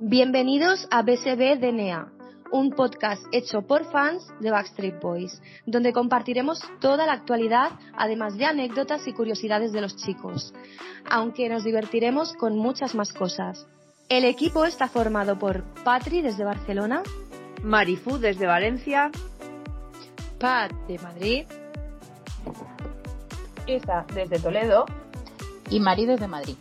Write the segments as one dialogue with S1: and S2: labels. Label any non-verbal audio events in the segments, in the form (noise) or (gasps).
S1: Bienvenidos a BSB DNA, un podcast hecho por fans de Backstreet Boys, donde compartiremos toda la actualidad, además de anécdotas y curiosidades de los chicos, aunque nos divertiremos con muchas más cosas. El equipo está formado por Patri desde Barcelona,
S2: Marifú desde Valencia,
S3: Pat de Madrid,
S4: Isa desde Toledo
S5: y Mari desde Madrid.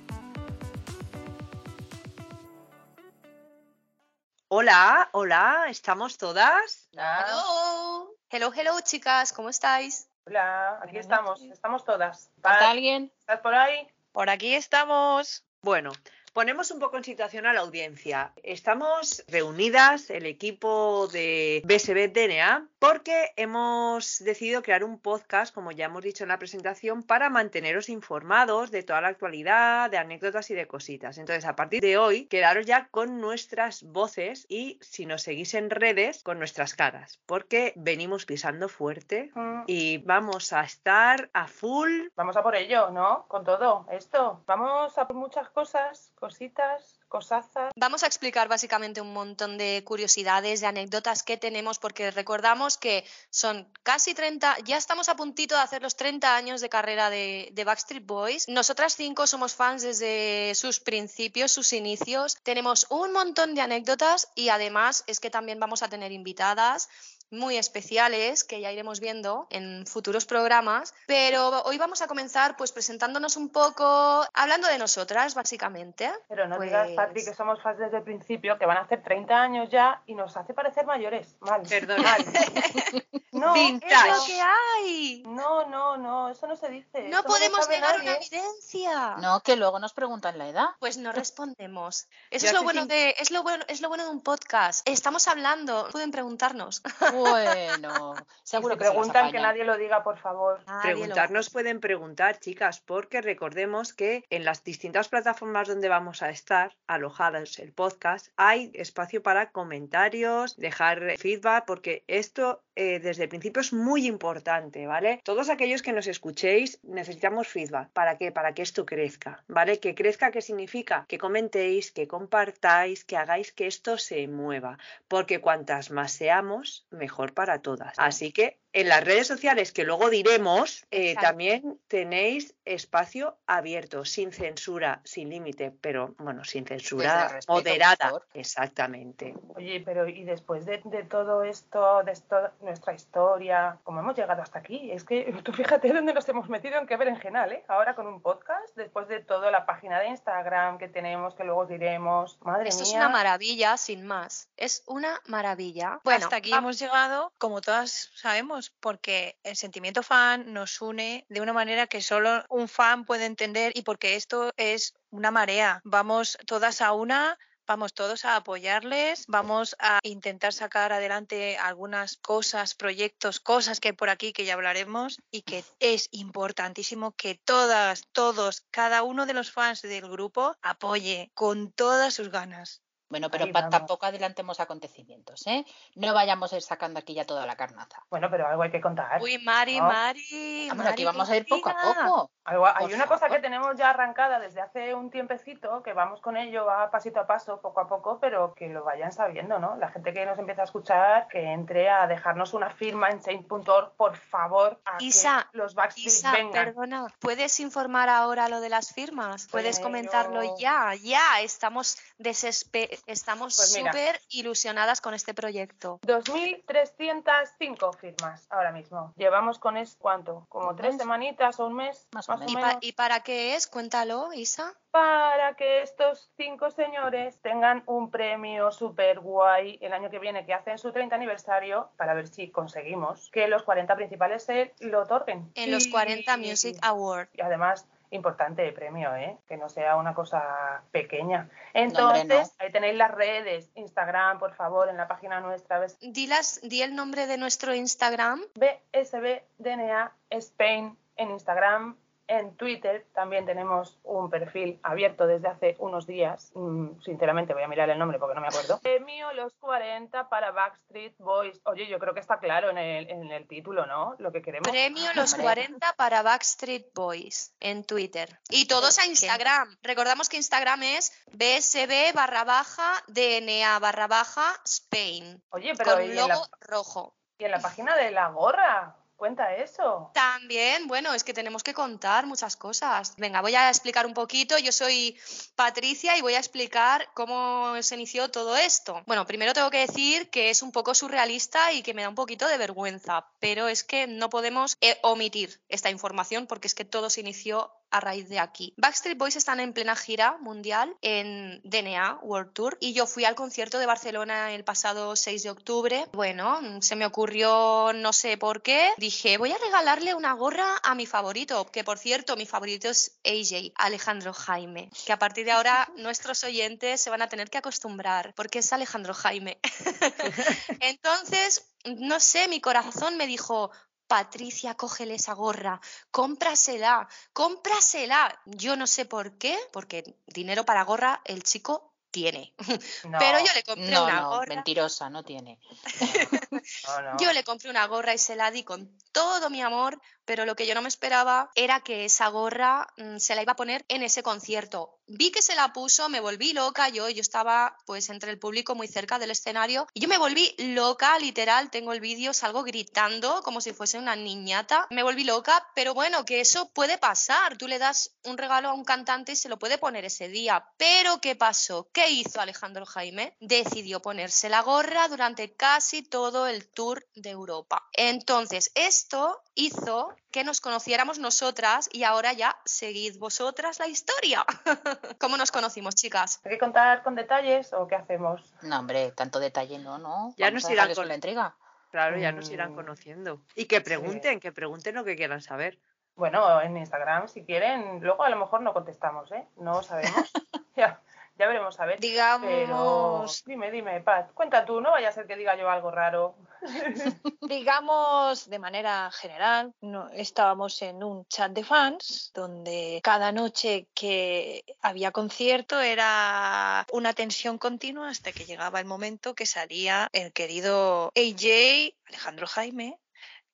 S2: Hola, hola, ¿estamos todas?
S1: Hello. Hello, hello, chicas, ¿cómo estáis?
S4: Hola, aquí estamos, estamos todas.
S5: ¿Falta alguien?
S4: ¿Estás por ahí?
S3: Por aquí estamos.
S2: Bueno, Ponemos un poco en situación a la audiencia. Estamos reunidas, el equipo de BSB DNA, porque hemos decidido crear un podcast, como ya hemos dicho en la presentación, para manteneros informados de toda la actualidad, de anécdotas y de cositas. Entonces, a partir de hoy, quedaros ya con nuestras voces y, si nos seguís en redes, con nuestras caras, porque venimos pisando fuerte
S4: Mm,
S2: y vamos a estar a full.
S4: Vamos a por ello, ¿no? Con todo esto. Vamos a por muchas cosas, cositas, cosazas.
S1: Vamos a explicar básicamente un montón de curiosidades, de anécdotas que tenemos, porque recordamos que son casi 30, ya estamos a puntito de hacer los 30 años de carrera de, Backstreet Boys. Nosotras cinco somos fans desde sus principios, sus inicios. Tenemos un montón de anécdotas y además es que también vamos a tener invitadas muy especiales que ya iremos viendo en futuros programas, pero hoy vamos a comenzar pues presentándonos un poco, hablando de nosotras básicamente.
S4: Pero no
S1: Pues-
S4: digas, Patri, que somos fans desde el principio, que van a hacer 30 años ya y nos hace parecer mayores. Mal.
S2: Perdón.
S4: mal. (laughs) No,
S2: Vintage.
S1: ¡Es lo que hay!
S4: no, no, no, eso no se dice.
S1: No
S4: eso
S1: podemos
S4: sabe
S1: negar
S4: nadie.
S1: una evidencia.
S5: No, que luego nos preguntan la edad.
S1: Pues no respondemos. Eso
S2: Yo
S1: es lo bueno de es lo bueno es lo bueno de un podcast. Estamos hablando, pueden preguntarnos.
S5: Bueno, (laughs) seguro
S4: si
S5: que se las
S4: preguntan que nadie lo diga, por favor.
S1: Nadie lo-
S2: Preguntarnos pueden preguntar, chicas, porque recordemos que en las distintas plataformas donde vamos a estar alojadas el podcast hay espacio para comentarios, dejar feedback, porque esto eh, desde principio es muy importante, ¿vale? Todos aquellos que nos escuchéis necesitamos feedback. ¿Para qué? Para que esto crezca, ¿vale? Que crezca, ¿qué significa? Que comentéis, que compartáis, que hagáis que esto se mueva, porque cuantas más seamos, mejor para todas. Así que en las redes sociales, que luego diremos, eh, también tenéis espacio abierto, sin censura, sin límite, pero bueno, sin censura moderada. Exactamente.
S4: Oye, pero y después de, de todo esto, de esto, nuestra historia, ¿cómo hemos llegado hasta aquí? Es que (laughs) tú fíjate dónde nos hemos metido, en qué berenjenal, ¿eh? Ahora con un podcast, después de toda la página de Instagram que tenemos, que luego os diremos. Madre
S1: Esto es
S4: mía.
S1: una maravilla, sin más. Es una maravilla. Bueno,
S3: Hasta aquí hemos llegado, como todas sabemos, porque el sentimiento fan nos une de una manera que solo un fan puede entender y porque esto es una marea. Vamos todas a una. Vamos todos a apoyarles, vamos a intentar sacar adelante algunas cosas, proyectos, cosas que hay por aquí que ya hablaremos y que es importantísimo que todas, todos, cada uno de los fans del grupo apoye con todas sus ganas.
S5: Bueno, pero tampoco adelantemos acontecimientos, ¿eh? No vayamos a ir sacando aquí ya toda la carnaza.
S4: Bueno, pero algo hay que contar.
S1: Uy, Mari,
S4: ¿no?
S1: Mari.
S5: Vamos, aquí
S1: Mari,
S5: vamos a ir poco a poco.
S4: Algo- hay
S5: Por
S4: una cosa que tenemos ya arrancada desde hace un tiempecito, que vamos con ello, va pasito a paso, poco a poco, pero que lo vayan sabiendo, ¿no? La gente que nos empieza a escuchar, que entre a dejarnos una firma en change.org, por favor, a
S1: Isa,
S4: que los Backstreet
S1: Isa,
S4: vengan.
S1: perdona, ¿puedes informar ahora lo de las firmas? ¿Puedes
S4: Pero-
S1: comentarlo ya? Ya, estamos desespe estamos
S4: Pues
S1: súper ilusionadas con este proyecto.
S4: 2.305 firmas ahora mismo. Llevamos con es cuánto, como
S5: ¿Un
S4: tres
S5: mes?
S4: semanitas o un mes,
S5: Más o
S4: más,
S5: menos.
S1: ¿Y,
S4: o
S1: pa- ¿Y para qué es? Cuéntalo, Isa.
S4: para que estos cinco señores tengan un premio súper guay el año que viene, que hacen su 30 aniversario, para ver si conseguimos que los 40 principales se lo otorguen.
S1: En los
S4: Y-
S1: 40 Music Awards.
S4: Y además, importante el premio, ¿eh? que no sea una cosa pequeña. Entonces,
S5: no.
S4: ahí tenéis las redes, Instagram, por favor, en la página nuestra, ves-
S1: Di, las- di el nombre de nuestro Instagram.
S4: BSB DNA Spain en Instagram En Twitter también tenemos un perfil abierto desde hace unos días. Mm, sinceramente voy a mirar el nombre porque no me acuerdo. Premio Los 40 para Backstreet Boys. Oye, yo creo que está claro en el, en el título, ¿no? Lo que queremos.
S1: Premio Los
S5: Hombre.
S1: 40 para Backstreet Boys en Twitter. Y todos a
S5: ¿Qué?
S1: Instagram. Recordamos que Instagram es bsb barra baja dna barra baja Spain.
S4: Oye, pero
S1: Con
S4: ¿y
S1: un
S4: en, la,
S1: logo rojo.
S4: y en la página de la gorra? Cuenta eso.
S1: También, bueno, es que tenemos que contar muchas cosas. Venga, voy a explicar un poquito. Yo soy Patricia y voy a explicar cómo se inició todo esto. Bueno, primero tengo que decir que es un poco surrealista y que me da un poquito de vergüenza, pero es que no podemos eh, omitir esta información porque es que todo se inició a raíz de aquí. Backstreet Boys están en plena gira mundial en DNA World Tour y yo fui al concierto de Barcelona el pasado 6 de octubre. Bueno, se me ocurrió no sé por qué, dije voy a regalarle una gorra a mi favorito, que por cierto mi favorito es AJ, Alejandro Jaime, que a partir de ahora (laughs) nuestros oyentes se van a tener que acostumbrar porque es Alejandro Jaime. (laughs) Entonces, no sé, mi corazón me dijo, Patricia, cógele esa gorra, cómprasela, cómprasela. Yo no sé por qué, porque dinero para gorra el chico tiene. (laughs)
S4: No,
S1: Pero yo le compré
S5: No,
S1: una
S5: no,
S1: gorra.
S5: mentirosa, no tiene. (laughs) (laughs)
S4: no, no.
S1: Yo le compré una gorra y se la di con todo mi amor, pero lo que yo no me esperaba era que esa gorra mm, se la iba a poner en ese concierto. Vi que se la puso, me volví loca, yo, yo estaba pues entre el público muy cerca del escenario y yo me volví loca, literal, tengo el vídeo, salgo gritando como si fuese una niñata. Me volví loca, pero bueno, que eso puede pasar. Tú le das un regalo a un cantante y se lo puede poner ese día. Pero ¿qué pasó? ¿Qué hizo Alejandro Jaime? Decidió ponerse la gorra durante casi todo el tour de Europa. Entonces, esto hizo que nos conociéramos nosotras y ahora ya seguid vosotras la historia. (laughs) ¿Cómo nos conocimos, chicas?
S4: ¿Hay que contar con detalles o qué hacemos?
S5: No, hombre, tanto detalle no, no.
S2: Ya
S5: Vamos
S2: nos irán con-
S5: la entrega.
S2: Claro, ya nos irán
S4: Mm.
S2: conociendo. Y que pregunten, que pregunten lo que quieran saber.
S4: Bueno, en Instagram, si quieren. Luego a lo mejor no contestamos, ¿eh? No sabemos. (laughs) ya, ya veremos a ver. Pero
S3: Digamos,
S4: dime, dime, Pat, cuenta tú, no vaya a ser que diga yo algo raro. (laughs)
S3: digamos de manera general, no, estábamos en un chat de fans donde cada noche que había concierto era una tensión continua hasta que llegaba el momento que salía el querido AJ, Alejandro Jaime,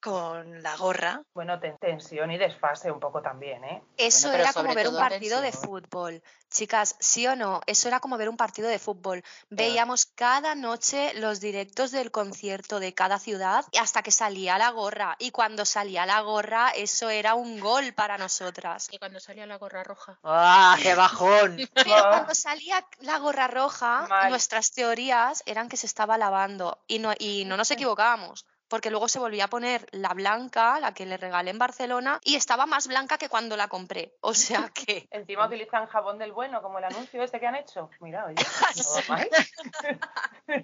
S3: con la gorra.
S4: Bueno, ten- tensión y desfase un poco también, ¿eh?
S1: Eso era como ver un partido de fútbol. Chicas, ¿sí o no? Eso era como ver un partido de fútbol. Veíamos cada noche los directos del concierto de cada ciudad y hasta que salía la gorra. Y cuando salía la gorra, eso era un gol para nosotras.
S5: Que cuando salía la gorra roja.
S2: ¡Ah, qué bajón! (laughs) (laughs)
S1: Pero cuando salía la gorra roja,
S4: Mal.
S1: nuestras teorías eran que se estaba lavando y no, y no nos equivocábamos. Porque luego se volvía a poner la blanca, la que le regalé en Barcelona, y estaba más blanca que cuando la compré. O sea (laughs) que
S4: Encima utilizan jabón del bueno, como el anuncio ese que han hecho. Mira, oye, (laughs) no. (laughs)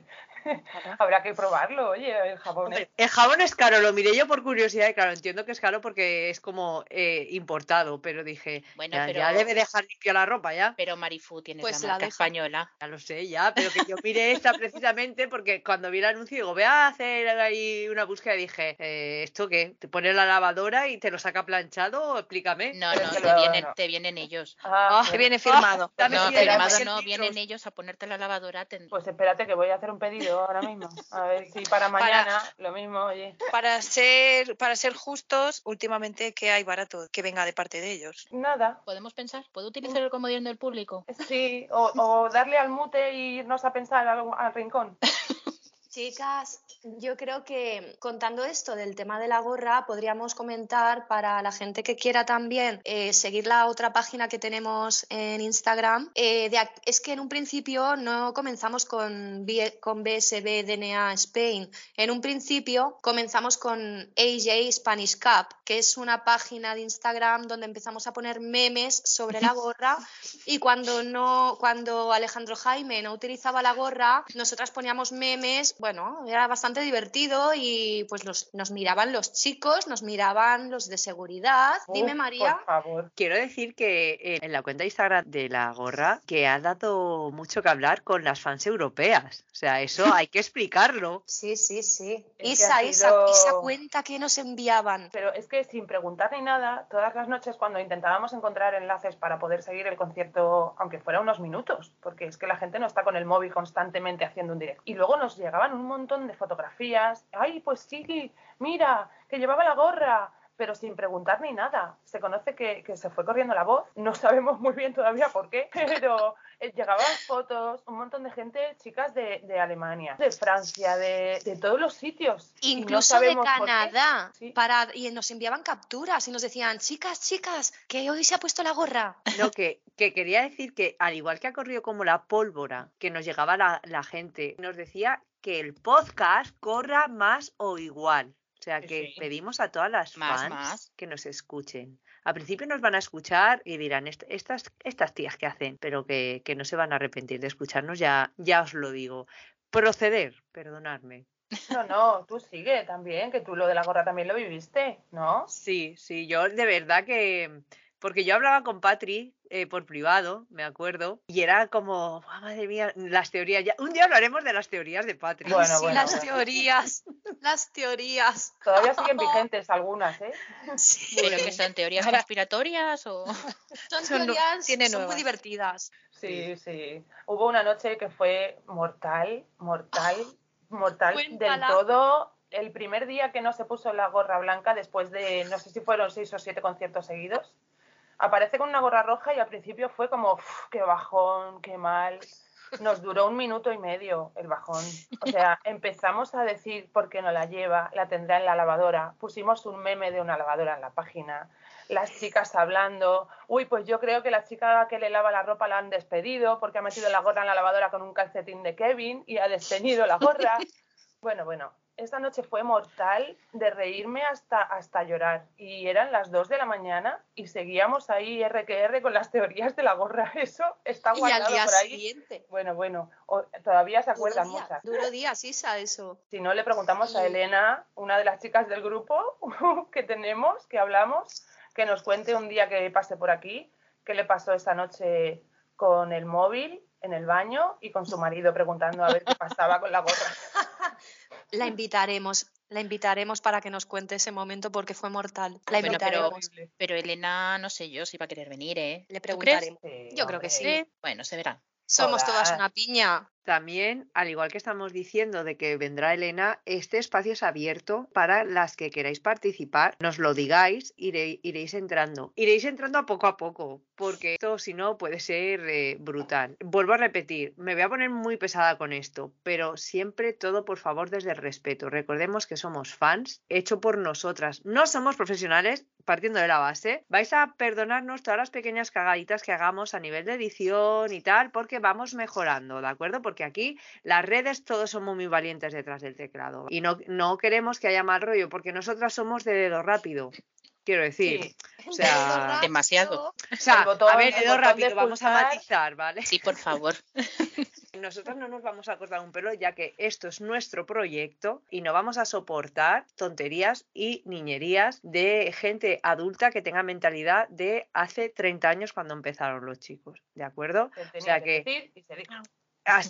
S4: Habrá que probarlo, oye, el jabón.
S2: Hombre, el jabón es caro, lo miré yo por curiosidad y claro, entiendo que es caro porque es como eh, importado, pero dije,
S5: Bueno,
S2: ya,
S5: pero-
S2: ya debe dejar limpia la ropa ya.
S5: Pero Marifu tienes
S1: Pues
S5: la marca española.
S2: Ya lo sé, ya, pero que yo miré esta precisamente porque cuando vi el anuncio digo, voy a hacer ahí una búsqueda y dije, eh, ¿esto qué? ¿Te pones la lavadora y te lo saca planchado? Explícame.
S5: No, no, te vienen,
S4: no.
S5: te vienen ellos.
S4: Ah,
S3: Te
S4: pues-
S3: viene firmado.
S2: dame
S5: No, firmado no, vienen ellos a ponerte la lavadora. te-
S4: Pues espérate que voy a hacer un pedido ahora mismo. A ver si para mañana lo mismo, oye.
S3: Para ser, para ser justos, últimamente que hay barato que venga de parte de ellos.
S4: Nada.
S5: ¿Podemos pensar? ¿Puedo utilizar el comodín del público?
S4: Sí, o, o darle al mute e irnos a pensar al, al rincón. (laughs)
S1: Chicas, yo creo que contando esto del tema de la gorra, podríamos comentar para la gente que quiera también eh, seguir la otra página que tenemos en Instagram. eh, de es que en un principio no comenzamos con, B- con BSB DNA Spain. En un principio comenzamos con AJ Spanish Cup, que es una página de Instagram donde empezamos a poner memes sobre la gorra y cuando no, cuando Alejandro Jaime no utilizaba la gorra, nosotras poníamos memes, bueno, era bastante divertido y pues los, nos miraban los chicos, nos miraban los de seguridad. Dime, María.
S4: Por favor.
S2: Quiero decir que eh, en la cuenta de Instagram de la gorra que ha dado mucho que hablar con las fans europeas. O sea, eso hay que explicarlo. (laughs)
S1: Sí, sí, sí.
S4: Es
S1: Isa,
S4: sido-
S1: esa cuenta que nos enviaban.
S4: Pero es que sin preguntar ni nada, todas las noches cuando intentábamos encontrar enlaces para poder seguir el concierto, aunque fuera unos minutos, porque es que la gente no está con el móvil constantemente haciendo un directo. Y luego nos llegaban un montón de fotografías. Ay, pues sí, mira, que llevaba la gorra, pero sin preguntar ni nada. Se conoce que, que se fue corriendo la voz. No sabemos muy bien todavía por qué, (laughs) pero llegaban fotos, un montón de gente, chicas de, de Alemania, de Francia, de, de todos los sitios. No
S1: Incluso de. Canadá.
S4: Sí.
S1: Para, y nos enviaban capturas y nos decían, chicas, chicas, que hoy se ha puesto la gorra.
S2: No, (laughs) que, que quería decir que al igual que ha corrido como la pólvora, que nos llegaba la, la gente, nos decía que el podcast corra más o igual. O sea
S4: Sí,
S2: que
S4: sí.
S2: pedimos a todas las
S5: Más,
S2: fans
S5: más.
S2: que nos escuchen. Al principio nos van a escuchar y dirán, "Est- estas, estas tías que hacen, pero que, que no se van a arrepentir de escucharnos, ya, ya os lo digo. Proceder, perdonadme.
S4: No, no, tú sigue también, que tú lo de la gorra también lo viviste, ¿no?
S2: Sí, sí, yo de verdad que. Porque yo hablaba con Patri eh, por privado, me acuerdo, y era como, "Buah, madre mía, las teorías. Ya... Un día hablaremos de las teorías de Patri.
S4: Bueno,
S1: sí,
S4: bueno,
S1: las
S4: bueno.
S1: teorías, las teorías.
S4: Todavía siguen (laughs) vigentes algunas, ¿eh?
S1: Sí.
S5: ¿Pero que son teorías conspiratorias o...? (laughs)
S1: Son teorías,
S3: tiene
S1: son muy divertidas.
S4: Sí, sí. Hubo una noche que fue mortal, mortal, (gasps) mortal del todo. El primer día que no se puso la gorra blanca, después de, no sé si fueron seis o siete conciertos seguidos, aparece con una gorra roja y al principio fue como, "Uf, qué bajón, qué mal. Nos duró un minuto y medio el bajón. O sea, empezamos a decir por qué no la lleva, la tendrá en la lavadora. Pusimos un meme de una lavadora en la página. Las chicas hablando. Uy, pues yo creo que la chica que le lava la ropa la han despedido porque ha metido la gorra en la lavadora con un calcetín de Kevin y ha desteñido la gorra. (laughs) Bueno, bueno, esta noche fue mortal de reírme hasta, hasta llorar. Y eran las 2 de la mañana y seguíamos ahí RQR con las teorías de la gorra. (laughs) Eso está
S1: Y al
S4: guardado
S1: día
S4: por ahí.
S1: siguiente.
S4: Bueno, bueno, o- todavía se
S1: Duro
S4: acuerdan
S1: día,
S4: muchas.
S1: duro día, Sisa, eso.
S4: Si no, le preguntamos a Elena, una de las chicas del grupo (laughs) que tenemos, que hablamos, que nos cuente un día que pase por aquí, qué le pasó esa noche con el móvil en el baño y con su marido preguntando a ver qué pasaba con la gorra. (laughs)
S1: La invitaremos, la invitaremos para que nos cuente ese momento porque fue mortal. La
S5: Bueno, pero-
S1: invitaremos,
S5: Pero Elena, no sé yo si va a querer venir, ¿eh?
S1: le preguntaremos.
S4: Sí,
S1: Yo creo que sí.
S5: Bueno, se verá.
S1: Somos Todas. una piña.
S2: También, al igual que estamos diciendo de que vendrá Elena, este espacio es abierto para las que queráis participar. Nos lo digáis, iré- iréis entrando. Iréis entrando a poco a poco, porque esto si no puede ser eh, brutal. Vuelvo a repetir, me voy a poner muy pesada con esto, pero siempre todo por favor desde el respeto. Recordemos que somos fans, hecho por nosotras. No somos profesionales, partiendo de la base. Vais a perdonarnos todas las pequeñas cagaditas que hagamos a nivel de edición y tal, porque vamos mejorando, ¿de acuerdo? Porque aquí las redes todos somos muy valientes detrás del teclado y no, no queremos que haya mal rollo, porque nosotras somos de dedo rápido. Quiero decir,
S4: Sí.
S2: o (laughs) sea,
S5: Demasiado.
S2: o sea,
S4: botón-
S2: a ver,
S4: de
S2: rápido, vamos a matizar, ¿vale?
S5: Sí, por favor. (laughs)
S2: Nosotros no nos vamos a cortar un pelo ya que esto es nuestro proyecto y no vamos a soportar tonterías y niñerías de gente adulta que tenga mentalidad de hace 30 años cuando empezaron los chicos, ¿de acuerdo?
S4: Se tenía
S2: sea
S4: que
S2: que-
S4: decir y se dijo.
S2: As-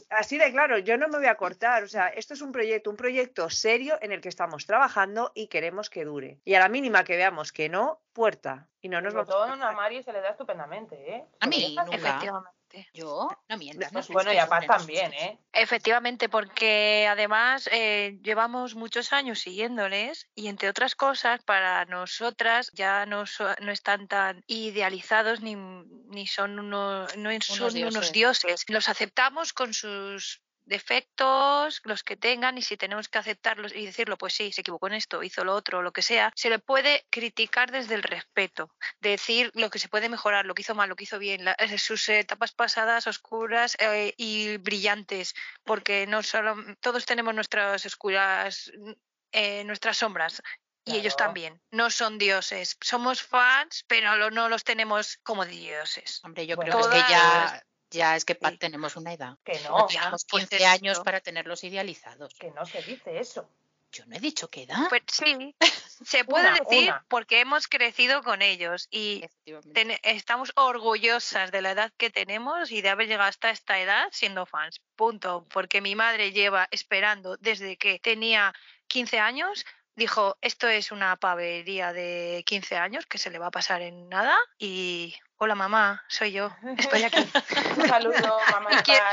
S2: Así de claro, yo no me voy a cortar, o sea, esto es un proyecto, un proyecto serio en el que estamos trabajando y queremos que dure. Y a la mínima que veamos que no, puerta. Y no nos
S4: El
S2: vamos a
S4: botón a
S2: cortar.
S4: Mari se le da estupendamente, ¿eh?
S5: A mí, nunca.
S3: Efectivamente.
S5: Yo, no mientas. no
S4: Bueno, y a Paz también. ¿eh?
S3: Efectivamente, porque además eh, llevamos muchos años siguiéndoles y entre otras cosas, para nosotras ya no, so- no están tan idealizados ni, ni son, unos, no son unos
S5: dioses.
S3: Los aceptamos con sus defectos, los que tengan, y si tenemos que aceptarlos y decirlo, pues sí, se equivocó en esto, hizo lo otro, lo que sea, se le puede criticar desde el respeto, decir lo que se puede mejorar, lo que hizo mal, lo que hizo bien, la- eh, sus etapas pasadas oscuras eh, y brillantes, porque no solo todos tenemos nuestras oscuras, eh, nuestras sombras. Y ellos también. No son dioses. Somos fans, pero no los tenemos como dioses.
S5: Hombre, yo
S4: Bueno,
S5: creo que ya, Ya, es que
S3: Sí.
S5: tenemos una edad.
S4: Que
S5: No
S4: no,
S5: tenemos
S3: pues
S5: 15 años
S3: eso.
S5: para tenerlos idealizados.
S4: que no se dice eso.
S5: Yo no he dicho que edad.
S3: Pues sí, se puede
S4: Una,
S3: decir
S4: una.
S3: porque hemos crecido con ellos y ten- estamos orgullosas de la edad que tenemos y de haber llegado hasta esta edad siendo fans. Punto. Porque mi madre lleva esperando desde que tenía 15 años. Dijo, esto es una pavería de 15 años que se le va a pasar en nada. Y, hola mamá, soy yo, estoy aquí. (laughs)
S4: Un saludo, mamá.
S3: Y quiero-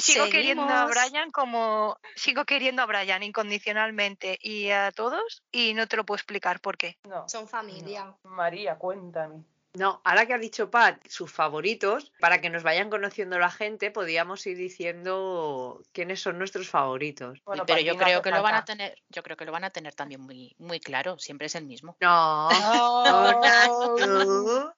S3: sigo queriendo a. Brian como sigo queriendo a Brian incondicionalmente y a todos y no te lo puedo explicar por qué.
S4: No,
S1: Son familia.
S4: María, cuéntame.
S2: No, ahora que ha dicho Pat sus favoritos, para que nos vayan conociendo la gente, podríamos ir diciendo quiénes son nuestros favoritos.
S4: Bueno,
S5: pero
S4: para
S5: yo creo
S4: hace
S5: que lo van a tener, yo creo que lo van a tener también muy, muy claro. Siempre es el mismo.
S2: No, no, no,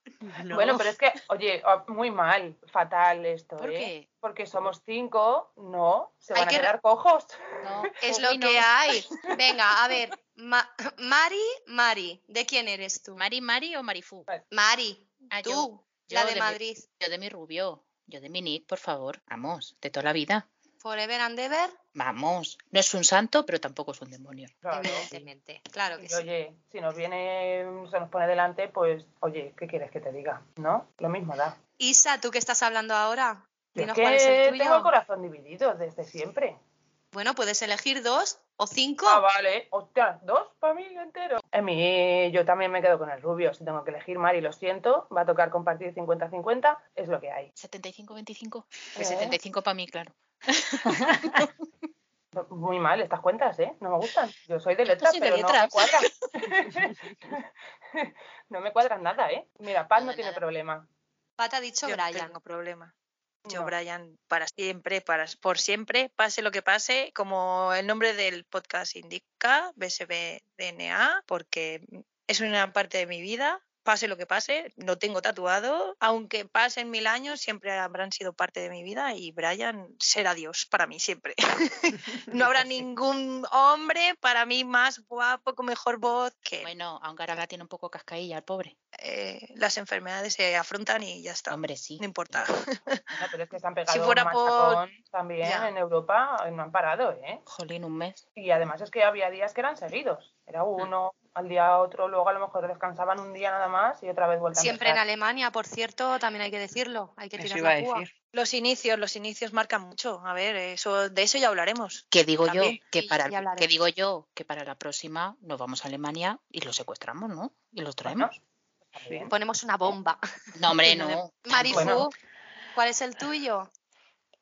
S2: no.
S4: Bueno, pero es que, oye, ah, muy mal, fatal esto,
S5: ¿Por
S4: ¿eh?
S5: qué?
S4: Porque somos cinco, no, se
S1: Hay
S4: van a
S1: que-
S4: quedar cojos.
S5: No, (laughs)
S1: Es lo que hay. Venga, a ver. Ma- (coughs) Mari, Mari, ¿de quién eres tú?
S5: ¿Mari, Mari o Marifu?
S1: Mari,
S5: Ah,
S1: tú,
S5: yo
S1: la
S5: de
S1: de
S5: mi-
S1: Madrid.
S5: Yo de mi rubio, yo de mi Nick, por favor. Vamos, de toda la vida.
S1: Forever and ever,
S5: Vamos. No es un santo, pero tampoco es un demonio.
S4: Claro.
S1: evidentemente. Claro que
S4: Y
S1: sí.
S4: oye, si nos viene, se nos pone delante, pues, oye, ¿qué quieres que te diga? ¿No? Lo mismo da.
S1: Isa, ¿tú qué estás hablando ahora?
S4: Es
S1: Dinos cuál es el
S4: que
S1: tuyo.
S4: tengo el corazón dividido desde siempre.
S1: Bueno, puedes elegir dos o cinco.
S4: Ah, vale. Hostia, dos para mí entero. En mí, yo también me quedo con el rubio. Si tengo que elegir, Mari, lo siento. Va a tocar compartir 50-50. Es lo que hay.
S5: 75-25. Que
S4: Eh.
S5: 75 para mí, claro. (laughs)
S4: Muy mal estas cuentas, ¿eh? No me gustan. Yo soy de letras,
S5: de
S4: pero no me cuadran. (laughs) (laughs) no me cuadran nada, ¿eh? Mira, Paz no tiene
S5: nada.
S4: problema.
S1: Pat ha dicho
S3: Yo no
S1: Brian.
S3: tengo problema. Yo,
S4: No.
S3: Brian, para siempre, para, por siempre, pase lo que pase, como el nombre del podcast indica, BSBDNA, porque es una parte de mi vida, pase lo que pase, lo tengo tatuado, aunque pasen mil años, siempre habrán sido parte de mi vida y Brian será Dios para mí siempre. (laughs) no habrá (laughs) ningún hombre para mí más guapo, con mejor voz que
S5: Bueno, aunque ahora la tiene un poco cascailla, el pobre.
S3: eh, las enfermedades se afrontan y ya está.
S5: Hombre, sí.
S3: No importa.
S4: No, pero es que se han (laughs) pegado
S3: fuera
S4: un
S3: por-
S4: también
S3: Ya.
S4: en Europa, no han parado, ¿eh?
S5: Jolín, un mes.
S4: Y además es que había días que eran seguidos. Era uno, al día otro, luego a lo mejor descansaban un día nada más y otra vez vuelta
S1: Siempre
S4: a
S1: en. Alemania, por cierto, también hay que decirlo. Hay que
S2: Eso
S1: tirar la púa.
S3: Los inicios, los inicios marcan mucho. A ver, eso, de eso ya hablaremos.
S5: Que digo yo que para que digo yo que para la próxima nos vamos a Alemania y los secuestramos, ¿no? Y los traemos.
S4: Bueno.
S1: Ponemos una bomba.
S5: No, hombre, (laughs) no.
S1: Marifu,
S4: Bueno.
S1: ¿cuál es el tuyo?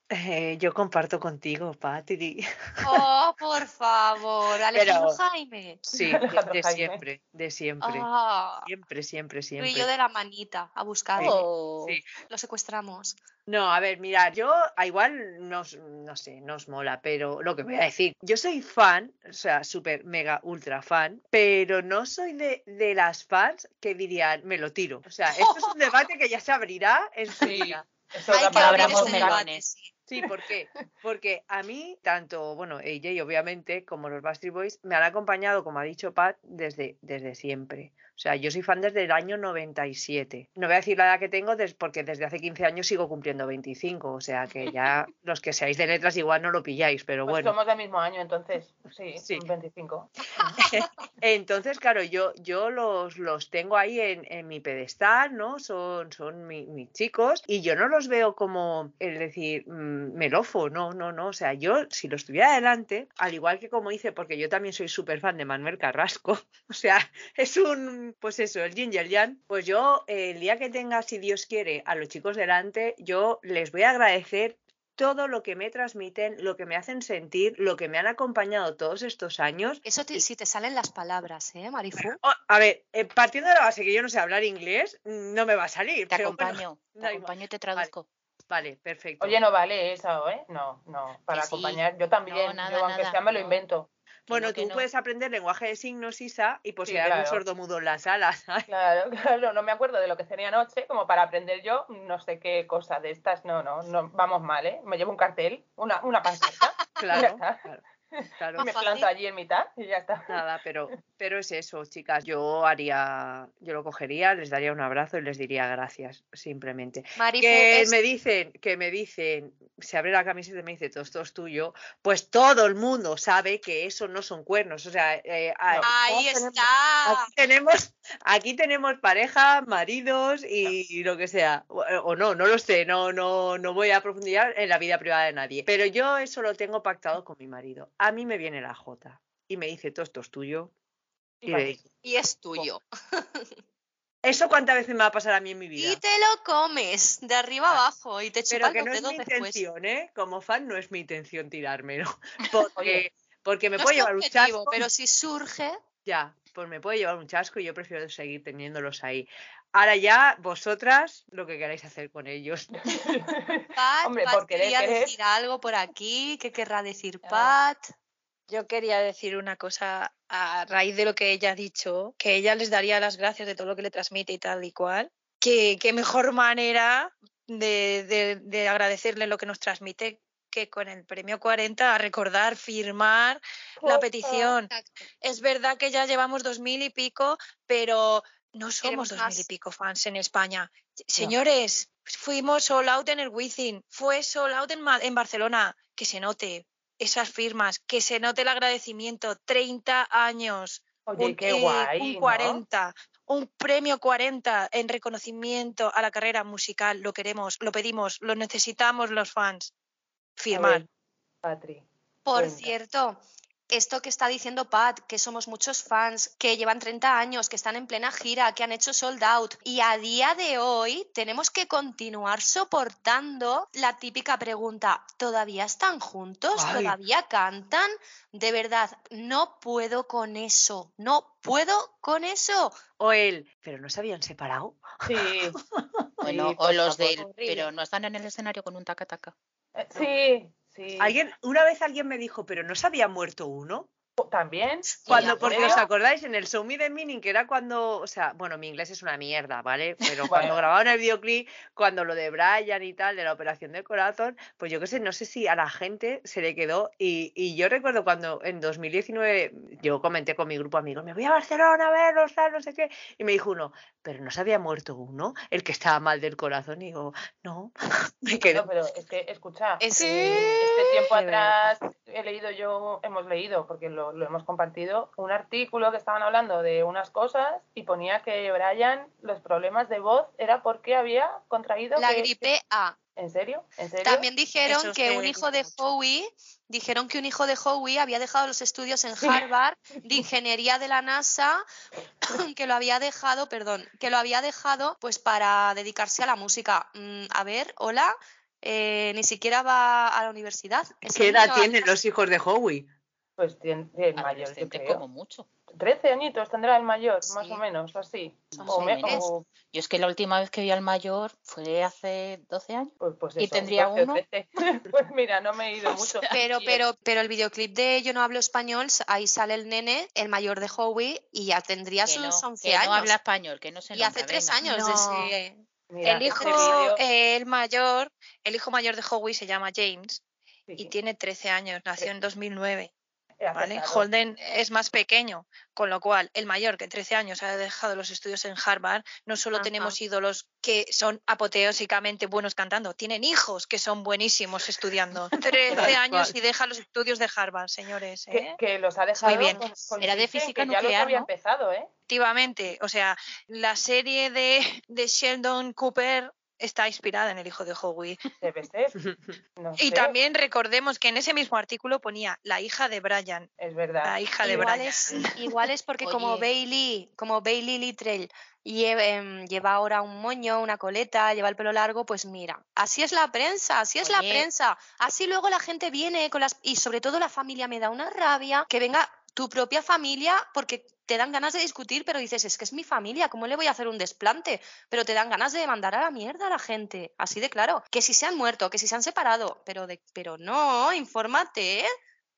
S2: Eh, yo comparto contigo, Patri.
S1: Oh, (laughs) por favor, Alejandro Jaime.
S2: Sí, (laughs) de,
S4: Alejandro
S2: de
S4: Jaime.
S2: siempre, de siempre.
S1: Ah,
S2: Siempre, siempre,
S1: tú
S2: siempre.
S1: y yo de la manita a buscarlo.
S5: Oh.
S2: Sí.
S1: Lo secuestramos.
S2: No, a ver, mirad, yo a igual nos, no sé, nos mola, pero lo que voy a decir, yo soy fan, o sea, súper, mega, ultra fan, pero no soy de, de las fans que dirían, me lo tiro. O sea, esto es un (laughs) debate que ya se abrirá en su
S4: Sí. Eso
S1: Hay que abrir
S5: abramos
S1: este
S4: profundizar.
S1: debate,
S5: melones.
S1: sí.
S2: Sí, ¿por qué? Porque a mí, tanto, bueno, AJ obviamente, como los Bastard Boys, me han acompañado, como ha dicho Pat, desde, desde siempre. O sea, yo soy fan desde el año 97. No voy a decir la edad que tengo porque desde hace 15 años sigo cumpliendo 25. O sea, que ya (laughs) los que seáis de letras igual no lo pilláis, pero
S4: Pues
S2: bueno.
S4: somos del mismo año, entonces, sí, (laughs)
S2: Sí.
S4: 25. (laughs)
S2: Entonces, claro, yo, yo los, los tengo ahí en, en mi pedestal, ¿no? Son, son mi- mis chicos y yo no los veo como, es decir, mm, melofo, no, no, no. O sea, yo si los tuviera adelante, al igual que como hice, porque yo también soy súper fan de Manuel Carrasco, o sea, es un, pues eso, el yin y el yang, pues yo eh, el día que tenga, si Dios quiere, a los chicos delante, yo les voy a agradecer todo lo que me transmiten, lo que me hacen sentir, lo que me han acompañado todos estos años
S1: Eso te- si te salen las palabras, ¿eh, Marifu?
S2: Oh, a ver, eh, partiendo de la base que yo no sé hablar inglés, mm, no me va a salir.
S5: Te
S2: pero bueno,
S5: acompaño, (laughs) te acompaño y te traduzco.
S2: vale, perfecto.
S4: Oye, no vale eso, ¿eh? No, no, para
S5: sí.
S4: acompañar. Yo también,
S5: No, nada,
S4: yo aunque
S5: nada,
S4: sea me lo
S5: no.
S4: invento.
S2: Bueno, tú
S5: no.
S2: puedes aprender lenguaje de signos, Isa, y pues
S4: Sí,
S2: algún
S4: claro.
S2: sordomudo en la sala, (laughs) ¿sabes?
S4: Claro, (laughs) claro, no me acuerdo de lo que tenía anoche, como para aprender yo no sé qué cosa de estas. No, no, no, vamos mal, ¿eh? Me llevo un cartel, una, una pancarta. (laughs)
S2: Claro. Claro.
S4: Me planto allí en mitad y ya está.
S2: Nada, pero, pero es eso, chicas. Yo haría, yo lo cogería, les daría un abrazo y les diría gracias, simplemente.
S1: Marifu,
S2: Que
S1: es-
S2: me dicen, que me dicen, se abre la camiseta y me dice todo esto es tuyo, pues todo el mundo sabe que eso no son cuernos. O sea, eh, a-
S1: Ahí
S2: tenemos-
S1: está.
S2: Aquí tenemos, aquí tenemos pareja, maridos y lo que sea. O, o no, no lo sé, no, no, no voy a profundizar en la vida privada de nadie. Pero yo eso lo tengo pactado con mi marido. A mí me viene la Jota y me dice, todo esto es tuyo.
S4: Y
S2: digo,
S1: es tuyo. (laughs)
S2: ¿eso cuántas veces me va a pasar a mí en mi vida?
S1: Y te lo comes de arriba abajo y te
S2: Pero
S1: chupas
S2: que
S1: los
S2: no es mi
S1: después.
S2: intención, ¿eh? Como fan no es mi intención tirármelo. (laughs) Porque, me
S1: No
S2: puede llevar un chasco.
S1: pero si surge,
S2: Ya, pues me puede llevar un chasco y yo prefiero seguir teniéndolos ahí. Ahora ya, vosotras, lo que queráis hacer con ellos. (laughs)
S1: Pat,
S4: Hombre,
S1: quería
S4: querer.
S1: decir algo por aquí. ¿Qué querrá decir. Pat?
S3: Yo quería decir una cosa a raíz de lo que ella ha dicho, que ella les daría las gracias de todo lo que le transmite y tal y cual. Que qué mejor manera de, de- de agradecerle lo que nos transmite que con el premio 40 a recordar, firmar la petición. Es verdad que ya llevamos dos mil y pico, pero no somos dos mil y pico fans en España. Señores, fuimos sold out en el Wizzing, fue sold out en, en Barcelona. Que se note esas firmas, que se note el agradecimiento. 30 años,
S4: Oye,
S3: un,
S4: qué
S3: eh,
S4: guay.
S3: un
S4: ¿no?
S3: 40, un premio 40 en reconocimiento a la carrera musical. Lo queremos, lo pedimos, lo necesitamos los fans. Firmar.
S4: ver, Patri.
S1: Por
S4: Cuenta.
S1: cierto, esto que está diciendo Pat, que somos muchos fans, que llevan 30 años, que están en plena gira, que han hecho sold out, y a día de hoy tenemos que continuar soportando la típica pregunta, ¿todavía están juntos?
S2: Ay.
S1: ¿Todavía cantan? De verdad, no puedo con eso, no puedo con eso.
S2: O él, pero no se habían separado.
S4: Sí. (laughs)
S5: Bueno,
S4: Sí,
S5: o los del.
S3: horrible.
S5: Pero no están en el escenario con un taca-taca.
S4: Eh, Sí,
S2: Alguien, una vez alguien me dijo, pero no se había muerto uno.
S4: ¿También?
S2: Cuando,
S1: ¿en
S2: porque
S4: serio?
S2: os acordáis, en el Show Me the Meaning, que era cuando, o sea, bueno, mi inglés es una mierda, ¿vale? (laughs) Pero cuando
S4: Bueno.
S2: grababan el videoclip, cuando lo de Brian y tal, de la operación del corazón, pues yo qué sé, no sé si a la gente se le quedó. Y, y yo recuerdo cuando en 2019 yo comenté con mi grupo amigos, me voy a Barcelona a verlos, tal, no sé qué. Y me dijo uno, pero no se había muerto uno, el que estaba mal del corazón. Y digo, no, (laughs) me quedé.
S4: No, pero es que, escucha,
S1: Es-
S4: eh, este tiempo atrás he leído yo, hemos leído, porque lo, lo hemos compartido, un artículo que estaban hablando de unas cosas y ponía que Brian, los problemas de voz era porque había contraído...
S1: La
S4: que-
S1: gripe A.
S4: ¿En serio? ¿En serio?
S1: También dijeron
S3: Eso
S1: que un hijo de. Howie, dijeron que un hijo de Howie había dejado los estudios en Harvard (laughs) de ingeniería de la NASA, (clears throat) que lo había dejado, perdón, que lo había dejado pues para dedicarse a la música. Mm, a ver, hola, eh, ni siquiera va a la universidad.
S2: ¿Qué edad tienen los hijos de Howie?
S4: Pues tiene, el mayor, yo creo.
S5: como mucho.
S4: 13 añitos tendrá el mayor, más
S1: Sí.
S4: o menos, así.
S1: Más
S4: O
S1: o
S4: me-
S1: menos.
S4: o-
S5: Yo es que la última vez que vi al mayor fue hace 12 años.
S4: pues, pues
S5: ¿Y
S4: eso,
S5: tendría
S4: 12 o
S5: uno?
S4: 13. (laughs) pues mira, no me he ido (laughs) mucho.
S1: Pero,
S4: Y-
S1: pero, pero el videoclip de Yo no hablo español, ahí sale el nene, el mayor de Howie, y ya tendría
S5: Que
S1: sus
S5: no,
S1: 11
S5: que no
S1: años.
S5: habla español, que no se
S1: y hace
S5: nota,
S1: tres
S5: venga.
S1: años
S3: No.
S1: ese...
S4: Mira,
S3: el hijo, eh, el mayor, el hijo mayor de Howie se llama James
S4: sí,
S3: y tiene 13 años, nació en 2009,
S4: he
S3: ¿vale? Holden es más pequeño, con lo cual el mayor que 13 años ha dejado los estudios en Harvard, no solo
S1: Ajá.
S3: tenemos ídolos que son apoteósicamente buenos cantando, tienen hijos que son buenísimos estudiando. (laughs) 13 años y deja los estudios de Harvard, señores.
S4: que,
S3: ¿eh?
S4: que los ha dejado
S3: bien.
S4: con- con
S5: Era de física
S4: que ya los
S5: nuclear,
S4: había
S5: ¿no?
S4: empezado, ¿eh?
S3: Efectivamente, o sea, la serie de, de Sheldon Cooper está inspirada en el hijo de Howie.
S4: Debe ser. (laughs) No
S3: Y
S4: sé,
S3: también recordemos que en ese mismo artículo ponía la hija de Brian,
S4: Es verdad.
S3: la hija de
S1: Igual
S3: Brian.
S1: es, igual es porque como. Bailey, como Bailey Littrell lleva, em, lleva ahora un moño, una coleta, lleva el pelo largo, pues mira, así es la prensa, así es la prensa. Así luego la gente viene con las y sobre todo la familia me da una rabia que venga tu propia familia porque te dan ganas de discutir, pero dices, es que es mi familia, ¿cómo le voy a hacer un desplante? Pero te dan ganas de mandar a la mierda a la gente, así de claro. Que si se han muerto, que si se han separado, pero de, pero no, infórmate.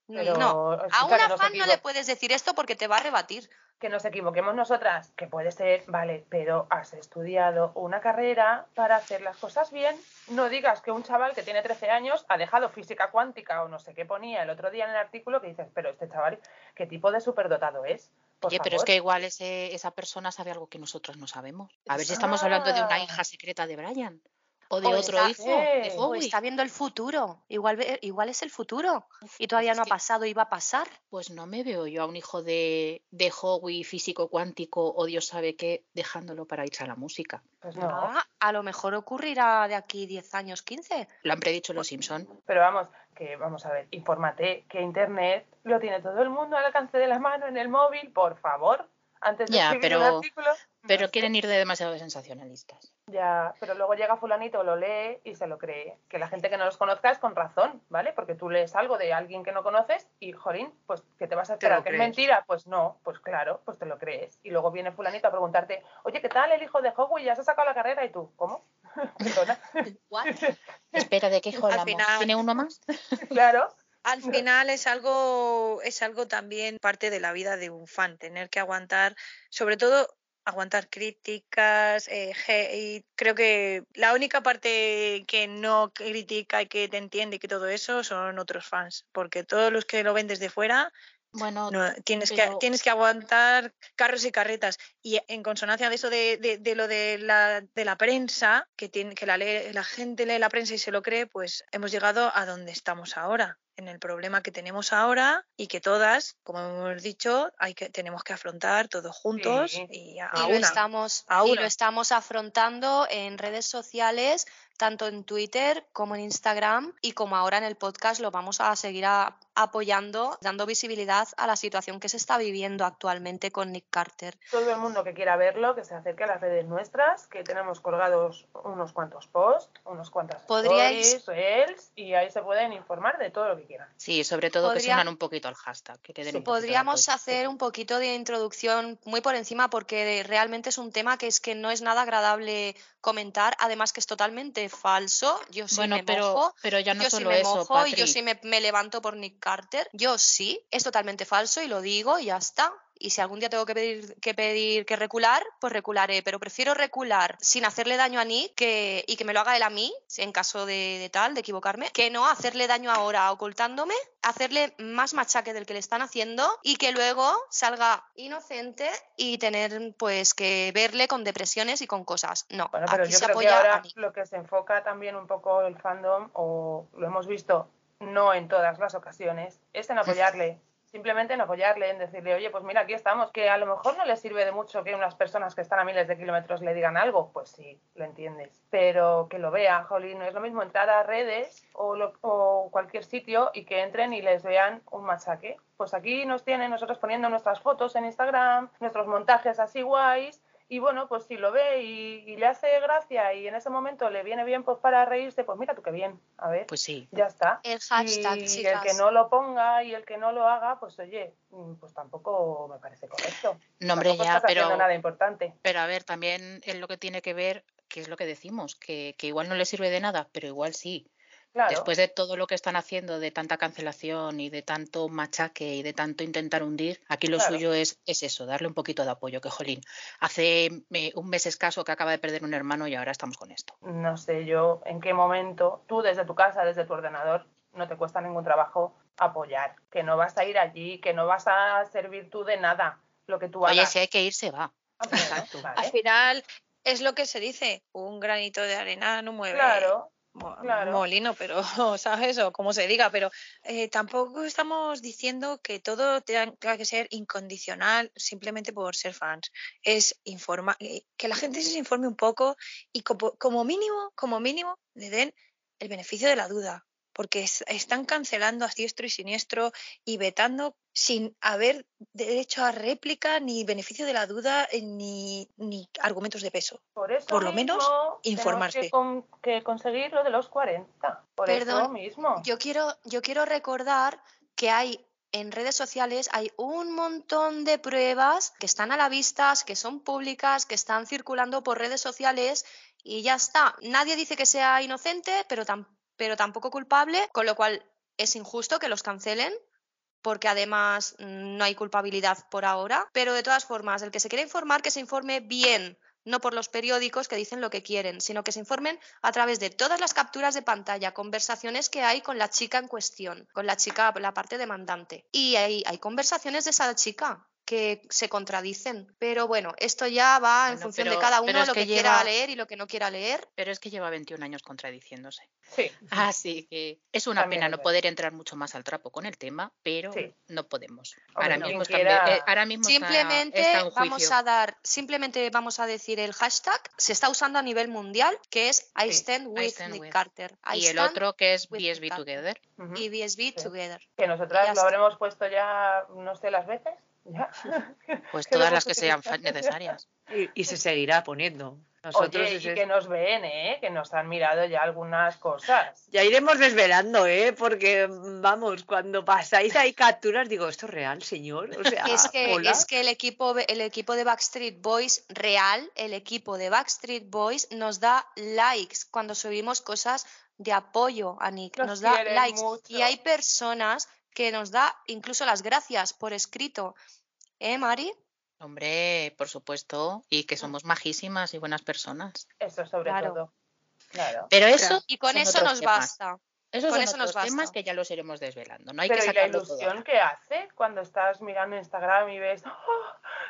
S4: Pero,
S1: no, a una
S4: nos
S1: fan no le puedes decir esto porque te va a rebatir.
S4: Que nos equivoquemos nosotras, que puede ser, vale, pero has estudiado una carrera para hacer las cosas bien. No digas que un chaval que tiene 13 años ha dejado física cuántica o no sé qué ponía el otro día en el artículo que dices, pero este chaval, ¿qué tipo de superdotado es? Por
S5: Oye, pero es que igual ese- esa persona sabe algo que nosotros no sabemos. A ver si estamos hablando de una
S4: Ah.
S5: hija secreta de Brian. O de
S1: O
S5: otro
S1: está-
S5: hijo de
S1: O está viendo el futuro. Igual, ve- igual es el futuro. Y todavía
S5: pues
S1: no ha pasado y va a pasar.
S5: Pues no me veo yo a un hijo de, de Howie físico cuántico o Dios sabe qué dejándolo para irse a la música.
S4: Pues no.
S1: Ah, a lo mejor ocurrirá de aquí 10 años, 15.
S5: Lo han predicho los Simpson.
S4: Pero vamos, que vamos a ver, infórmate que Internet lo tiene todo el mundo al alcance de la mano en el móvil, por favor. Antes de
S5: Ya,
S4: escribir un
S5: pero-
S4: artículo.
S5: Pero
S4: no sé.
S5: quieren ir de demasiado sensacionalistas.
S4: Ya, pero luego llega fulanito, lo lee y se lo cree. Que la gente que no los conozca es con razón, ¿vale? Porque tú lees algo de alguien que no conoces y, jolín, pues que te vas a esperar que es mentira. Pues no, pues claro, pues te lo crees. Y luego viene fulanito a preguntarte, oye, ¿qué tal el hijo de Hogwarts? ¿Ya se ha sacado la carrera? Y tú, ¿cómo? (laughs) (laughs) (laughs)
S5: Espera, ¿de qué hijo hablamos? ¿Tiene uno más?
S4: claro.
S3: Al final es algo, es algo también parte de la vida de un fan, tener que aguantar, sobre todo aguantar críticas, eh, hate. Creo que la única parte que no critica y que te entiende y que todo eso son otros fans, porque todos los que lo ven desde fuera
S5: Bueno,
S3: no, tienes, que, tienes que aguantar carros y carretas. Y en consonancia de eso de, de- de lo de la, de la prensa, que, tiene, que la, lee- la gente lee la prensa y se lo cree, pues hemos llegado a donde estamos ahora, en el problema que tenemos ahora y que todas, como hemos dicho, hay que, tenemos que afrontar todos juntos
S4: Sí.
S3: y a,
S1: Y
S3: a
S1: lo,
S3: una.
S1: estamos,
S3: a
S1: y lo estamos afrontando en redes sociales, tanto en Twitter como en Instagram y como ahora en el podcast lo vamos a seguir a- apoyando, dando visibilidad a la situación que se está viviendo actualmente con Nick Carter.
S4: Todo el mundo que quiera verlo, que se acerque a las redes nuestras, que tenemos colgados unos cuantos posts, unos cuantas
S1: Podríais-
S4: stories, reels, y ahí se pueden informar de todo lo que quieran.
S5: sí, sobre todo que se unan un poquito al hashtag. Que
S4: Sí,
S5: un
S1: Podríamos hacer un poquito de introducción muy por encima porque realmente es un tema que es que no es nada agradable comentar, además que es totalmente falso. Yo sí
S5: Bueno,
S1: me
S5: pero,
S1: mojo.
S5: pero ya no
S1: yo sí me
S5: eso,
S1: mojo y yo sí me, me levanto por Nick Carter. Yo sí, es totalmente falso y lo digo y ya está. Y si algún día tengo que pedir que pedir que recular, pues recularé. Pero prefiero recular sin hacerle daño a Nick que, y que me lo haga él a mí, en caso de, de tal, de equivocarme, que no hacerle daño ahora ocultándome, hacerle más machaque del que le están haciendo y que luego salga inocente y tener pues que verle con depresiones y con cosas. No,
S4: Bueno, pero
S1: aquí
S4: yo
S1: se
S4: creo que
S1: apoya a
S4: ahora
S1: Nick.
S4: lo que se enfoca también un poco el fandom, o lo hemos visto no en todas las ocasiones, es en (laughs) apoyarle. Simplemente en apoyarle, en decirle, oye, pues mira, aquí estamos, que a lo mejor no le sirve de mucho que unas personas que están a miles de kilómetros le digan algo, pues sí, lo entiendes. Pero que lo vea, jolín, no es lo mismo entrar a redes o, lo- o cualquier sitio y que entren y les vean un machaque. Pues aquí nos tienen nosotros poniendo nuestras fotos en Instagram, nuestros montajes así guays, y bueno, pues si lo ve y, y le hace gracia y en ese momento le viene bien pues para reírse, pues mira tú qué bien, a ver,
S5: Pues sí.
S4: ya está.
S1: El hashtag,
S4: y el que no lo ponga y el que no lo haga, pues oye, mm, pues tampoco me parece correcto.
S5: No, hombre,
S4: Tampoco
S5: ya,
S4: estás
S5: pero,
S4: nada importante.
S5: pero a ver, también es lo que tiene que ver, que es lo que decimos, que, que igual no le sirve de nada, pero igual sí.
S4: Claro.
S5: Después de todo lo que están haciendo, de tanta cancelación y de tanto machaque y de tanto intentar hundir, aquí lo
S4: Claro.
S5: suyo es, es eso, darle un poquito de apoyo, que jolín, hace eh, un mes escaso que acaba de perder un hermano y ahora estamos con esto.
S4: no sé yo en qué momento tú desde tu casa, desde tu ordenador, no te cuesta ningún trabajo apoyar, que no vas a ir allí, que no vas a servir tú de nada lo que tú
S5: Oye,
S4: hagas.
S5: si hay que ir, se va.
S4: Ah, bueno,
S2: Exacto.
S4: vale.
S3: Al final es lo que se dice, un granito de arena no mueve
S4: Claro, claro.
S3: molino, pero, (laughs) ¿sabes? O como se diga, pero eh, tampoco estamos diciendo que todo tenga tenga que ser incondicional simplemente por ser fans. Es informa eh, que la gente se informe un poco y como, como mínimo, como mínimo, le den el beneficio de la duda. Porque es- están cancelando a diestro y siniestro y vetando sin haber derecho a réplica, ni beneficio de la duda, eh, ni, ni argumentos de peso.
S4: Por eso
S3: Por lo menos,
S4: mismo
S3: informarse.
S4: Que, con- que conseguir lo de los 40. Por eso
S1: Perdón,
S4: mismo.
S1: Yo quiero, yo quiero recordar que hay en redes sociales hay un montón de pruebas que están a la vista, que son públicas, que están circulando por redes sociales y ya está. Nadie dice que sea inocente, pero, tam- pero tampoco culpable, con lo cual es injusto que los cancelen porque además mm, no hay culpabilidad por ahora, pero de todas formas, el que se quiera informar, que se informe bien, no por los periódicos que dicen lo que quieren, sino que se informen a través de todas las capturas de pantalla, conversaciones que hay con la chica en cuestión, con la chica, la parte demandante. Y hay, hay conversaciones de esa chica que se contradicen. Pero bueno, esto ya va en
S5: Bueno,
S1: función
S5: pero-
S1: de cada uno lo
S5: que
S1: que quiera
S5: lleva-
S1: leer y lo que no quiera leer.
S5: Pero es que lleva 21 años contradiciéndose.
S4: Sí, (laughs)
S5: Así que es una
S4: También
S5: pena
S4: es
S5: no poder entrar mucho más al trapo con el tema, pero
S4: Sí.
S5: no podemos.
S4: Hombre,
S5: ahora,
S4: no.
S5: mismo está,
S4: quiera-
S5: eh, ahora mismo está-
S1: Simplemente
S5: está, en
S1: vamos
S5: juicio.
S1: a dar, simplemente vamos a decir el hashtag, se está usando a nivel mundial, que es I
S4: Sí,
S1: stand with
S5: stand
S1: Nick
S5: with.
S1: Carter. I
S5: Y el otro que es BSB. Together.
S4: ujú.
S1: y BSB
S4: Sí.
S1: Together.
S4: que nosotras lo
S1: está.
S4: habremos puesto ya no sé las veces. (laughs)
S5: Pues todas las que sean necesarias.
S2: Y, y se seguirá poniendo. Nosotros
S4: Oye, y que nos ven, ¿eh? Que nos han mirado ya algunas cosas.
S2: Ya iremos desvelando, ¿eh? Porque, vamos, cuando pasáis ahí capturas, digo, ¿esto es real, señor? O sea,
S1: Es que,
S2: hola.
S1: es que el, equipo, el equipo de Backstreet Boys real, el equipo de Backstreet Boys nos da likes cuando subimos cosas de apoyo a Nick,
S4: Nos
S1: nos da likes.
S4: mucho.
S1: Y hay personas que nos da incluso las gracias por escrito. ¿Eh, Mari?
S5: Hombre, por supuesto, y que somos majísimas y buenas personas.
S4: Eso sobre
S1: Claro.
S4: todo. Claro.
S5: Pero eso
S1: Y con eso nos
S5: temas.
S1: basta.
S5: Esos
S1: con
S5: son
S1: eso nos
S5: otros temas
S1: basta.
S5: que ya los iremos desvelando. No hay
S4: Pero
S5: que
S4: ¿y la
S5: sacarlo todo.
S4: ilusión que hace cuando estás mirando Instagram y ves ¡Oh,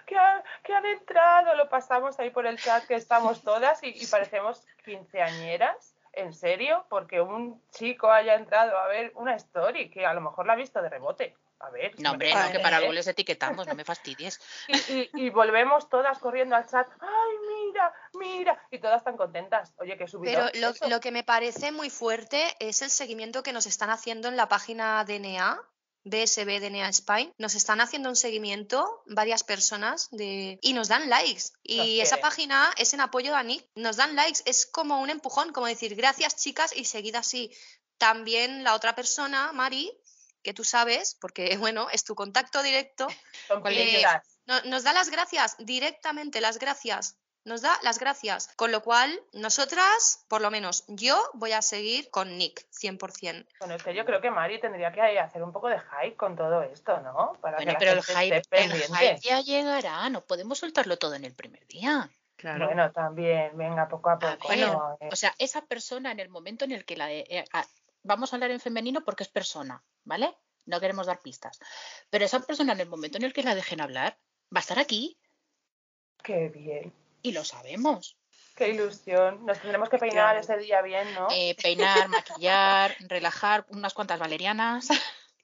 S4: que, han, que han entrado? Lo pasamos ahí por el chat que estamos (laughs) todas y, y parecemos quinceañeras. ¿En serio? Porque un chico haya entrado a ver una story que a lo mejor la ha visto de rebote. A ver.
S5: No, hombre, no, que para
S4: ¿eh?
S5: luego les etiquetamos, no me fastidies. (laughs)
S4: Y, y- y volvemos todas corriendo al chat. ¡Ay, mira, mira! Y todas tan contentas. Oye, que subido.
S1: Pero lo, lo que me parece muy fuerte es el seguimiento que nos están haciendo en la página DNA, BSB DNA Spain. Nos están haciendo un seguimiento varias personas de, y nos dan likes. Y
S4: Nos
S1: esa
S4: quieren.
S1: página es en apoyo a Nick. Nos dan likes. Es como un empujón, como decir gracias chicas y seguida así. También la otra persona, Mari, que tú sabes, porque (laughs) bueno, es tu contacto directo,
S4: piedras.
S1: no- nos da las gracias, directamente las gracias. Nos da las gracias. Con lo cual, nosotras, por lo menos yo, voy a seguir con Nick, 100%.
S4: Bueno, es que yo creo que Mari tendría que hacer un poco de hype con todo esto, ¿no? Para
S5: Bueno,
S4: que la
S5: pero el hype, el hype ya llegará, no podemos soltarlo todo en el primer día.
S2: Claro.
S4: Bueno, también, venga, poco a
S5: A
S4: poco.
S5: ver,
S4: ¿no? Eh,
S5: O sea, esa persona en el momento en el que la... eh, ah, vamos a hablar en femenino porque es persona, ¿vale? No queremos dar pistas. Pero esa persona en el momento en el que la dejen hablar, va a estar aquí
S4: Qué bien,
S5: y lo sabemos.
S4: qué ilusión. Nos tendremos que peinar
S1: Claro.
S4: ese día bien, ¿no?
S5: Eh, peinar, maquillar, (laughs) relajar, unas cuantas valerianas.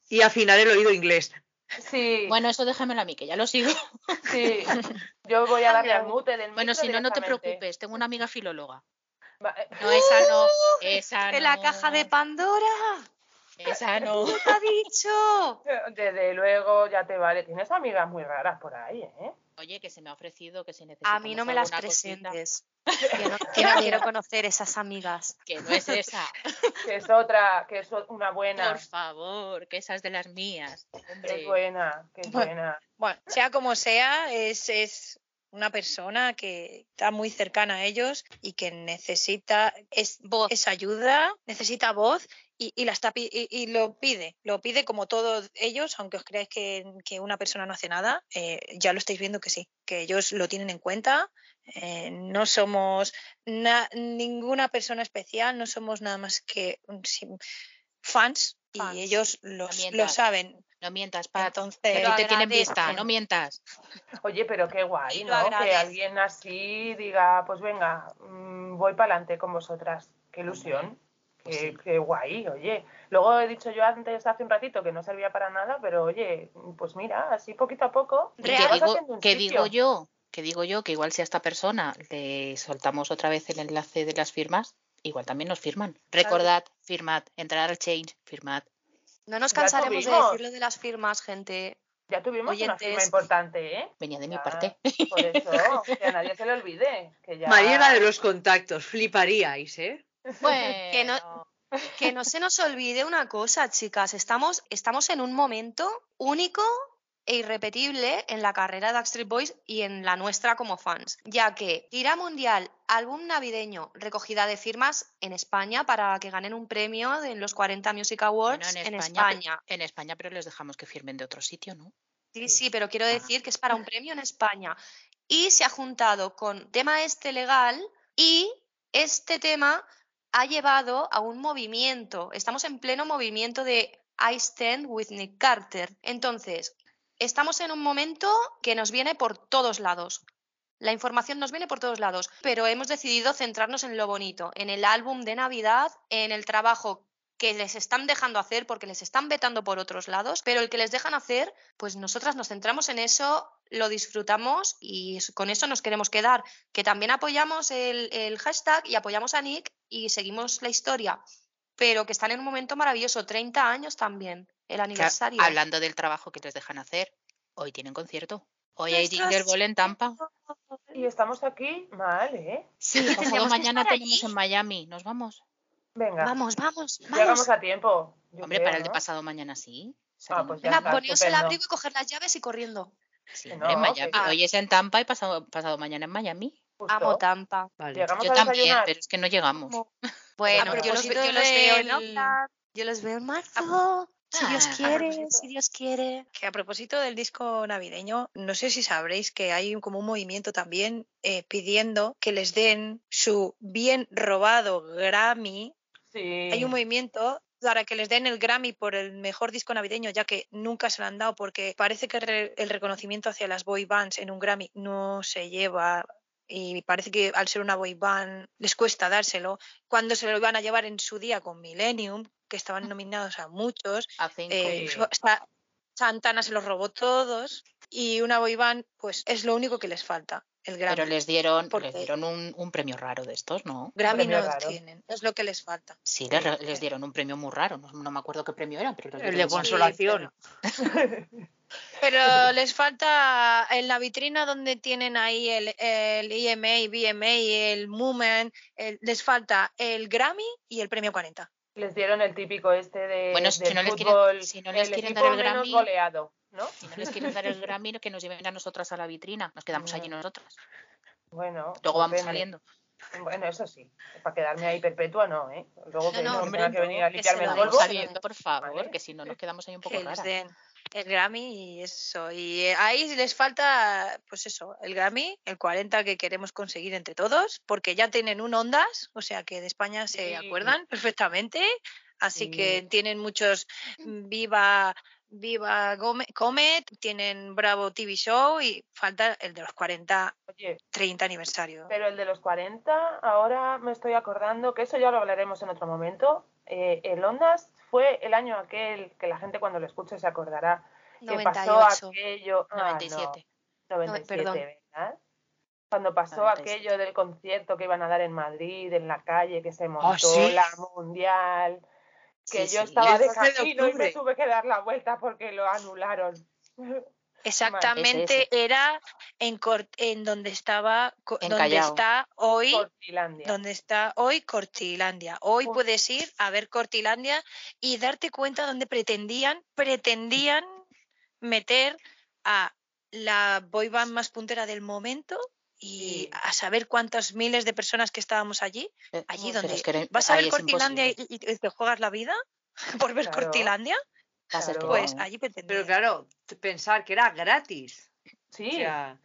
S2: Y afinar el oído inglés.
S4: Sí,
S5: Bueno, eso déjamelo a mí, que ya lo sigo.
S4: sí. (laughs) Yo voy a darle al mute del
S5: Bueno, si no, no te preocupes, tengo una amiga filóloga.
S4: Eh,
S5: No, esa no, esa no.
S1: ¡De la caja de Pandora!
S5: Esa (laughs) no.
S1: ¿Qué te ha dicho? (laughs)
S4: Desde luego, ya te vale. Tienes amigas muy raras por ahí, ¿eh?
S5: Oye, que se me ha ofrecido que si necesitas
S1: A mí no me las presentes. (laughs) Que no, que no
S5: Mira.
S1: quiero conocer esas amigas.
S5: Que no es esa.
S4: Que es otra, que es una buena.
S5: Por favor, que esa es de las mías. Hombre.
S4: es buena,
S3: Bueno.
S4: buena.
S3: Bueno, sea como sea, es, es una persona que está muy cercana a ellos y que necesita es,
S1: Voz.
S3: esa ayuda, necesita voz y, y la está, pi- y, y lo pide. Lo pide como todos ellos, aunque os creáis que, que una persona no hace nada, eh, ya lo estáis viendo que sí, que ellos lo tienen en cuenta. eh, no somos na- ninguna persona especial, no somos nada más que fans,
S1: Fans.
S3: y ellos los- lo saben.
S5: No mientas, Pat.
S3: Entonces,
S5: ti te tienen vista, no mientas.
S4: Oye, pero qué guay, ¿no? Que alguien así diga, pues venga, mm, voy para adelante con vosotras. Qué ilusión.
S5: Pues
S4: Qué,
S5: sí.
S4: qué guay, oye. Luego he dicho yo antes, hace un ratito, que no servía para nada, pero oye, pues mira, así poquito a poco. Vas
S5: digo, yo, que digo yo, que igual si a esta persona le soltamos otra vez el enlace de las firmas, igual también nos firman. Recordad, firmad, entrar al change, firmad.
S1: No nos cansaremos de decirlo de las firmas, gente.
S4: Ya tuvimos una
S1: Oyentes.
S4: firma importante, ¿eh?
S5: Venía de mi parte.
S4: Por eso, que a nadie se le olvide. Que ya...
S2: María era de los contactos, fliparíais, ¿eh?
S1: Que no- Que no se nos olvide una cosa, chicas. Estamos, estamos en un momento único e irrepetible en la carrera de Backstreet Boys y en la nuestra como fans, ya que gira mundial, álbum navideño, recogida de firmas en España para que ganen un premio en los 40 Music Awards en, España.
S5: En España, pero les dejamos que firmen de otro sitio, ¿no?
S1: Sí, sí, pero quiero decir que es para un premio en España. Y se ha juntado con tema este legal y este tema ha llevado a un movimiento. Estamos en pleno movimiento de I Stand with Nick Carter. Entonces, estamos en un momento que nos viene por todos lados. La información nos viene por todos lados, pero hemos decidido centrarnos en lo bonito, en el álbum de Navidad, en el trabajo que les están dejando hacer porque les están vetando por otros lados, pero el que les dejan hacer, pues nosotras nos centramos en eso, lo disfrutamos y con eso nos queremos quedar. Que también apoyamos el, el hashtag y apoyamos a Nick y seguimos la historia, pero que están en un momento maravilloso, 30 años también, el aniversario.
S5: hablando del trabajo que les dejan hacer, hoy tienen concierto. Hoy hay Ginger Ball en Tampa.
S4: Y estamos aquí mal, ¿eh?
S5: Sí, pasado mañana tenemos en Miami. ¿Nos vamos?
S4: Venga.
S1: Vamos, vamos, vamos.
S4: Llegamos a tiempo.
S5: Hombre, para el de pasado mañana sí.
S4: Ah, pues
S1: Venga,
S4: está,
S1: poneos el abrigo y coger las llaves y corriendo.
S5: Sí,
S4: Que
S5: hombre, en
S4: no,
S5: Miami.
S4: que-
S5: Hoy es en Tampa y pasado, pasado mañana en Miami.
S4: Justo.
S1: Amo Tampa.
S2: Vale.
S4: Llegamos
S5: Yo
S4: a
S5: también,
S4: desayunar.
S5: pero es que no llegamos. (laughs)
S1: Bueno, yo los,
S3: propósito
S1: yo los veo en Oxnard, yo los veo en marzo. Si Dios
S5: Ah.
S1: quiere,
S4: propósito.
S1: si Dios quiere.
S3: Que a propósito del disco navideño, no sé si sabréis que hay un- como un movimiento también eh, pidiendo que les den su bien robado Grammy.
S4: Sí.
S3: Hay un movimiento para que les den el Grammy por el mejor disco navideño, ya que nunca se lo han dado, porque parece que re- el reconocimiento hacia las boy bands en un Grammy no se lleva. Y parece que al ser una boy band les cuesta dárselo. Cuando se lo iban a llevar en su día con Millennium, que estaban nominados a muchos,
S5: A cinco.
S3: eh, Santana se los robó todos y una boy band, pues es lo único que les falta, el Grammy.
S5: Pero les dieron,
S3: porque-
S5: les dieron un, un premio raro de estos, ¿no?
S3: Grammy no
S4: raro.
S3: tienen, es lo que les falta.
S5: Sí, les, dieron un premio muy raro. No, no me acuerdo qué premio era, pero les
S2: El de consolación.
S3: Pero (laughs) les falta en la vitrina donde tienen ahí el, el EMA, BMA, el el- les falta el Grammy y el premio 40.
S4: Les dieron el típico este de
S5: Bueno, si
S4: del
S5: no les quieren-
S4: fútbol,
S5: si no les
S4: el
S5: quieren dar el
S4: menos
S5: Grammy-
S4: goleado, ¿no?
S5: Si no les quieren dar el Grammy, que nos lleven a nosotras a la vitrina. Nos quedamos allí
S4: No.
S5: nosotras.
S4: Bueno,
S5: Luego vamos
S4: depende.
S5: saliendo.
S4: Bueno, eso sí, para quedarme ahí perpetua no, ¿eh? Luego que
S1: No, no, hombre,
S4: tenga que venir a
S3: que
S4: limpiarme
S3: se
S4: el polvo.
S3: vamos
S5: saliendo, por favor,
S4: Vale.
S5: que si no nos quedamos ahí un poco raras.
S3: el Grammy y eso. Y eh, ahí les falta, pues eso, el Grammy, el 40 que queremos conseguir entre todos, porque ya tienen un Ondas, o sea que de España se
S4: Sí.
S3: acuerdan perfectamente, así que tienen muchos mm, Viva. Viva Comet, tienen Bravo TV Show y falta el de los 40,
S4: Oye,
S3: 30 aniversario.
S4: pero el de los 40, ahora me estoy acordando que eso ya lo hablaremos en otro momento. Eh, el Ondas fue el año aquel que la gente cuando lo escuche se acordará que pasó
S1: 98.
S4: aquello. ah, no,
S5: 97.
S4: 97,
S1: perdón.
S4: ¿verdad? Cuando pasó
S5: 97.
S4: aquello del concierto que iban a dar en Madrid, en la calle, que se montó
S2: Ah, ¿sí?
S4: la mundial, que
S5: Sí,
S4: yo
S5: sí.
S4: estaba de
S2: 12 de
S4: camino y me tuve que dar la vuelta porque lo anularon. (laughs)
S3: Exactamente, era en, donde estaba,
S5: En
S3: donde
S5: Callao.
S3: está hoy
S4: Cortilandia.
S3: donde está hoy Cortilandia. Hoy
S4: Uf.
S3: puedes ir a ver Cortilandia y darte cuenta donde pretendían, pretendían meter a la boy band más puntera del momento y
S4: Sí.
S3: a saber cuántas miles de personas que estábamos allí,
S5: Eh,
S3: allí
S5: pero
S3: donde
S5: es que
S3: vas a ver
S5: es
S3: Cortilandia y, te juegas la vida (laughs) por ver
S4: Claro.
S3: Cortilandia,
S4: Claro.
S3: pues
S5: no.
S3: allí.
S2: Pero claro, pensar que era gratis.
S4: Sí,
S2: O sea,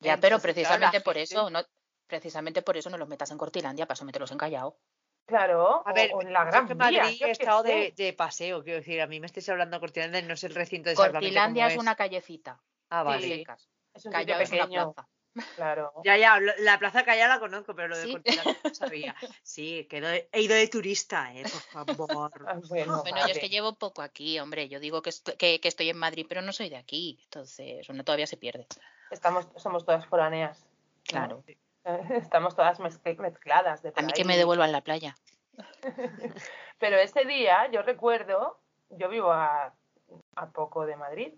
S5: Ya, pero
S2: entonces,
S5: precisamente por
S2: gente-
S5: eso, no, precisamente por eso no los metas en Cortilandia, para someterlos en Callao.
S4: claro.
S2: A ver,
S4: o en la Gran Vía,
S2: Madrid
S4: yo
S2: he estado de, de paseo, quiero decir, a mí me estáis hablando de Cortilandia, no sé el recinto exactamente
S5: Cortilandia
S2: cómo
S5: es una callecita.
S2: Ah, vale.
S4: Sí.
S5: secas.
S4: Es un sitio
S5: Callao es una plaza.
S4: Claro.
S2: Ya, ya, la Plaza Callao la conozco, pero lo de
S5: Sí.
S2: No sabía. Sí, que he ido de- turista, ¿eh? Por favor. (laughs)
S4: Ah, bueno,
S5: Bueno, yo es que llevo poco aquí, hombre. Yo digo que, esto- que, que estoy en Madrid, pero no soy de aquí. Entonces, uno todavía se pierde.
S4: Estamos, somos todas foráneas. ¿no?
S5: Claro. (laughs)
S4: Estamos todas mezcl- mezcladas. De por
S5: A mí que me devuelvan la playa. (laughs)
S4: Pero ese día, yo recuerdo, yo vivo a, a poco de Madrid,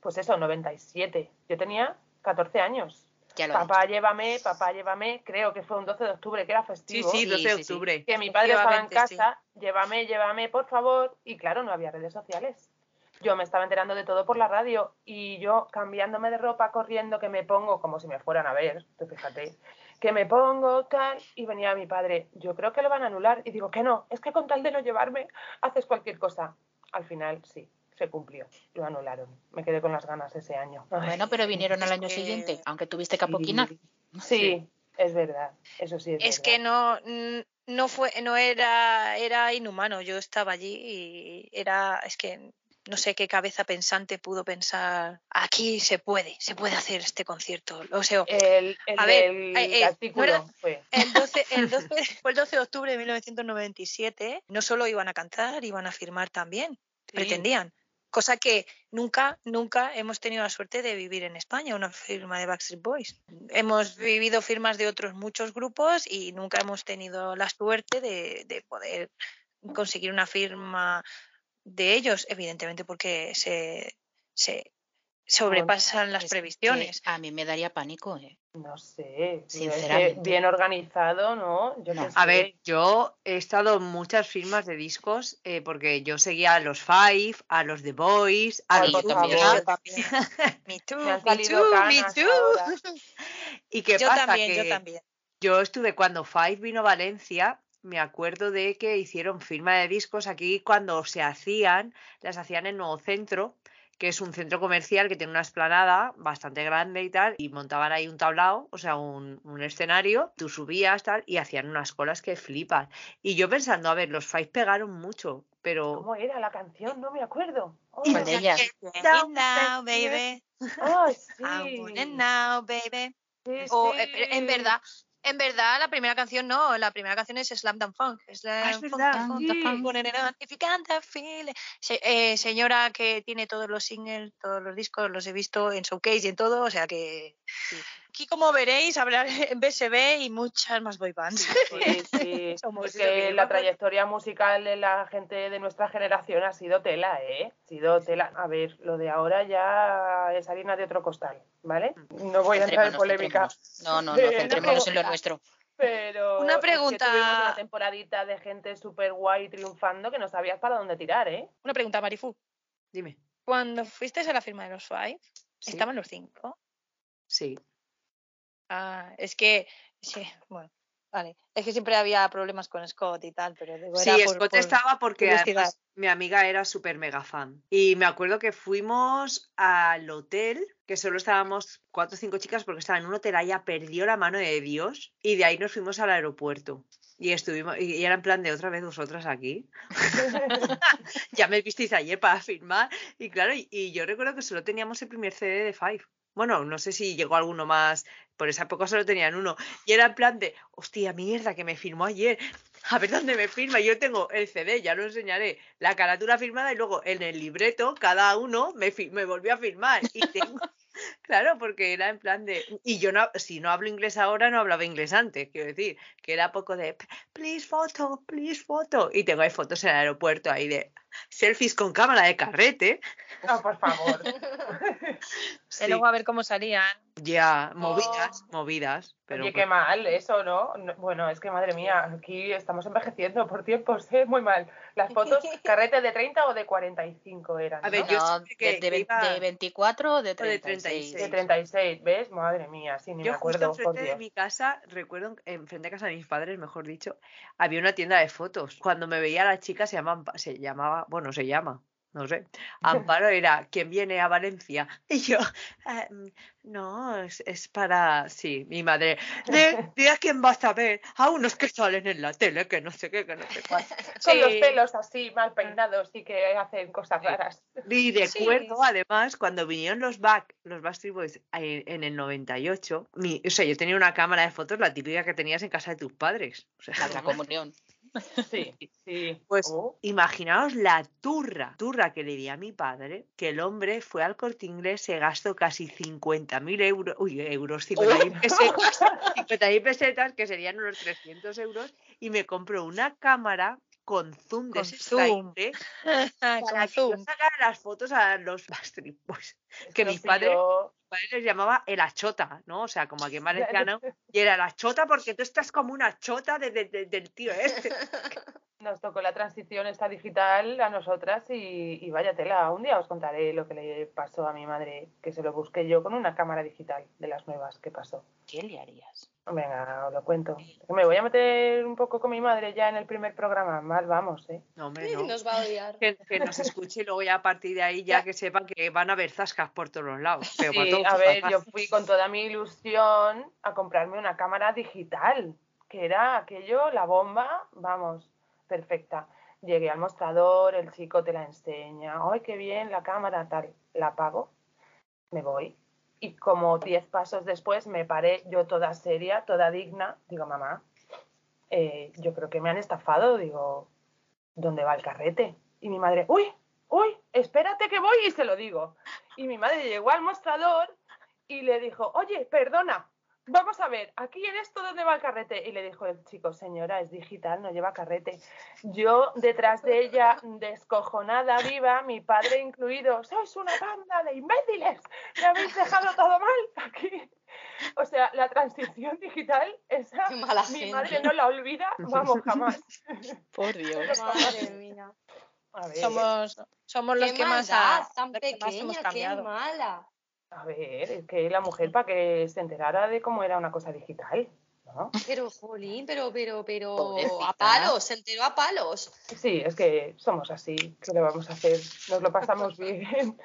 S4: pues eso, 97. Yo tenía 14 años.
S5: Ya lo
S4: Papá, llévame, papá, llévame. Creo que fue un 12 de octubre, que era festivo.
S2: sí,
S5: Sí,
S2: 12 de
S5: sí, sí.
S2: octubre.
S4: Que mi padre estaba en
S3: sí.
S4: casa, llévame, llévame, por favor. Y claro, no había redes sociales. yo me estaba enterando de todo por la radio y yo cambiándome de ropa, corriendo, que me pongo como si me fueran a ver, tú fíjate, que me pongo tal y venía mi padre, yo creo que lo van a anular y digo que no, es que con tal de no llevarme haces cualquier cosa. Al final sí, se cumplió, lo anularon. Me quedé con las ganas ese año.
S5: Bueno, pero vinieron al año
S3: que-
S5: siguiente, aunque tuviste que apoquinar.
S4: Sí, es verdad, eso sí es,
S3: Es
S4: verdad.
S3: que no, no fue, no era, era inhumano. Yo estaba allí y era, es que no sé qué cabeza pensante pudo pensar. Aquí se puede, se puede hacer este concierto. O sea,
S4: El, el
S3: A ver,
S4: del
S3: eh, eh,
S4: artículo fue.
S3: el 12, el (laughs) 12 fue el 12 de octubre de 1997. No solo iban a cantar, iban a firmar también. Pretendían. Cosa que nunca, nunca hemos tenido la suerte de vivir en España, una firma de Backstreet Boys. Hemos vivido firmas de otros muchos grupos y nunca hemos tenido la suerte de, de poder conseguir una firma de ellos, evidentemente porque se, se sobrepasan las
S5: Es
S3: previsiones.
S5: a mí me daría pánico, ¿eh?
S4: No sé, es que
S5: Sinceramente.
S4: bien organizado, ¿no? Yo
S5: No.
S2: A ver, yo he estado en muchas firmas de discos eh, porque yo seguía a los Five, a los The Boys, a los
S5: también. (laughs)
S3: Me too,
S4: Me
S3: too, me too. (laughs)
S2: ¿Y qué
S3: Yo
S2: pasa?
S3: también,
S2: que
S3: yo también.
S2: yo estuve cuando Five vino a Valencia, me acuerdo de que hicieron firma de discos aquí cuando se hacían, las hacían en Nuevo Centro, que es un centro comercial que tiene una esplanada bastante grande y tal, y montaban ahí un tablao, o sea, un, un escenario, tú subías tal, y hacían unas colas que flipan. Y yo pensando, a ver, los Five pegaron mucho, pero...
S4: ¿Cómo era la canción? No me acuerdo.
S2: Y
S5: ¿Cuál de ellas?
S3: Now, baby. (laughs)
S4: Ay, sí.
S3: I want it now, baby.
S4: Sí,
S3: O
S4: sí.
S3: eh, en verdad, en verdad la primera canción no, la primera canción es Slam Dunk Funk. Slam
S2: Ah, es
S3: Funk, eh, señora que tiene todos los singles, todos los discos, los he visto en Showcase y en todo, o sea que aquí como veréis hablar (laughs) en BSB y muchas más boy bands.
S4: Sí, sí. (laughs)
S3: Somos
S4: Es
S3: eso que
S4: que
S3: yo me
S4: la trayectoria musical de la gente de nuestra generación ha sido tela, ¿eh? Ha sido tela. A ver, lo de ahora ya es harina de otro costal, ¿vale? No voy a entrar en polémica,
S5: centrémonos. No, no, no, (laughs) centrémonos en lo nuestro.
S4: pero...
S3: Una
S4: es que
S3: pregunta.
S4: tuvimos una temporadita de gente súper guay triunfando que no sabías para dónde tirar, ¿eh?
S3: Una pregunta, Marifu.
S2: Dime.
S3: Cuando fuiste a la firma de los Five,
S2: Sí,
S3: ¿estaban los cinco?
S2: sí.
S3: Ah, es que, sí, bueno, vale. Es que siempre había problemas con Scott y tal, pero digo,
S2: Sí,
S3: era
S2: Scott
S3: por-
S2: estaba porque además mi amiga era súper mega fan. Y me acuerdo que fuimos al hotel, que solo estábamos cuatro o cinco chicas porque estaba en un hotel allá, perdió la mano de Dios, y de ahí nos fuimos al aeropuerto. Y estuvimos, y y era en plan de otra vez vosotras aquí. (laughs) ya me visteis ayer para firmar. Y claro, y, y yo recuerdo que solo teníamos el primer CD de Five. Bueno, no sé si llegó alguno más, por esa época solo tenían uno. Y era en plan de, hostia, mierda, que me firmó ayer. (laughs) A ver dónde me firma. Yo tengo el CD, ya lo enseñaré, la carátula firmada y luego en el libreto cada uno me, volvió a firmar. Y tengo, (laughs) claro, porque era en plan de, y yo no, si no hablo inglés ahora, no hablaba inglés antes, quiero decir, que era poco de, please photo, please photo. Y tengo ahí fotos en el aeropuerto ahí de selfies con cámara de carrete.
S4: Ah, por favor. (laughs) (laughs)
S3: Y luego a ver cómo salían.
S2: Ya, movidas, movidas. Pero
S4: Oye,
S2: pues-
S4: qué mal eso, ¿no? No, Bueno, es que madre mía, aquí estamos envejeciendo por tiempos, ¿eh? Muy mal. Las fotos, (laughs) carrete de 30 o de 45 eran.
S2: A ver,
S4: ¿no?
S2: yo
S5: No,
S2: siempre que-
S5: de, de
S2: iba-
S5: de 24 o de
S2: de
S5: 36.
S2: 36.
S4: De 36, ¿ves? Madre mía, sí, ni
S2: Yo
S4: me
S2: justo
S4: acuerdo, por
S2: enfrente de mi casa, recuerdo enfrente de casa de mis padres, mejor dicho, había una tienda de fotos. Cuando me veía la chica se llamaba, se llamaba, bueno, se llama, no sé, Amparo era quien viene a Valencia. (laughs) Y yo, "Eh, mm, no, es, es para, sí, mi madre, de, de a quién vas a ver, a unos que salen en la tele, que no sé qué, que no sé cuál. (laughs)
S4: Con los
S3: Sí.
S4: pelos así, mal peinados y que hacen cosas
S2: Sí.
S4: raras.
S2: Y
S3: Sí.
S2: recuerdo además cuando vinieron los back, los Backstreet Boys en, en el 98, mi, o sea, yo tenía una cámara de fotos, la típica que tenías en casa de tus padres. O sea,
S5: la (laughs) comunión.
S4: Sí, (laughs) sí.
S2: Pues
S4: Oh,
S2: imaginaos la turra, turra que le di a mi padre, que el hombre fue al corte inglés, se gastó casi 50.000 euros, uy, euros, (laughs) 50.000 pesetas, 50.000 pesetas, que serían unos 300 euros, y me compró una cámara con zoom de
S3: Con zoom. (laughs) Con
S2: para que yo sacara las fotos a los Backstreet Boys. Que mis padres
S4: yo-
S2: padre les llamaba el achota, ¿no? O sea, como aquí en (laughs) valenciano, y era la chota porque tú estás como una chota de- de- de- del tío este. (laughs)
S4: nos tocó la transición esta digital a nosotras y, y vaya tela. Un día os contaré lo que le pasó a mi madre, que se lo busqué yo con una cámara digital de las nuevas que pasó.
S5: ¿Qué le harías?
S4: Venga, os lo cuento. Me voy a meter un poco con mi madre ya en el primer programa. Mal vamos, ¿eh?
S2: No, hombre, no.
S1: Nos va a odiar.
S2: Que, que nos escuche y luego ya a partir de ahí ya que sepan que van a haber zascas por todos los lados. Pero
S4: Sí,
S2: todos
S4: a ver,
S2: papás.
S4: yo fui con toda mi ilusión a comprarme una cámara digital, que era aquello, la bomba, vamos, perfecta. Llegué al mostrador, el chico te la enseña, ¡ay, qué bien la cámara! Tal, la apago, me voy. Y como diez pasos después me paré yo toda seria, toda digna, digo, mamá, eh, yo creo que me han estafado, digo, ¿dónde va el carrete? Y mi madre, uy, uy, espérate que voy y se lo digo. Y mi madre llegó al mostrador y le dijo, oye, perdona, vamos a ver, aquí en esto dónde va el carrete. Y le dijo el chico, señora, es digital, no lleva carrete. Yo detrás de ella, descojonada, viva, mi padre incluido, sois una banda de imbéciles, me habéis dejado todo mal aquí. O sea, la transición digital, esa,
S1: mala
S4: mi
S1: gente.
S4: madre no la olvida, vamos, jamás.
S5: Por Dios.
S1: Madre mía.
S4: A ver,
S3: Somos, somos los
S1: Qué
S3: que más, ha-
S1: tan
S3: los que más hemos
S1: pequeña, qué
S3: cambiado.
S1: mala.
S4: A ver, es que la mujer para que se enterara de cómo era una cosa digital, ¿no?
S1: Pero, jolín, pero, pero, pero,
S5: Pobrecita.
S1: a palos, se enteró a palos.
S4: Sí, es que somos así, ¿qué le vamos a hacer? Nos lo pasamos (laughs) bien.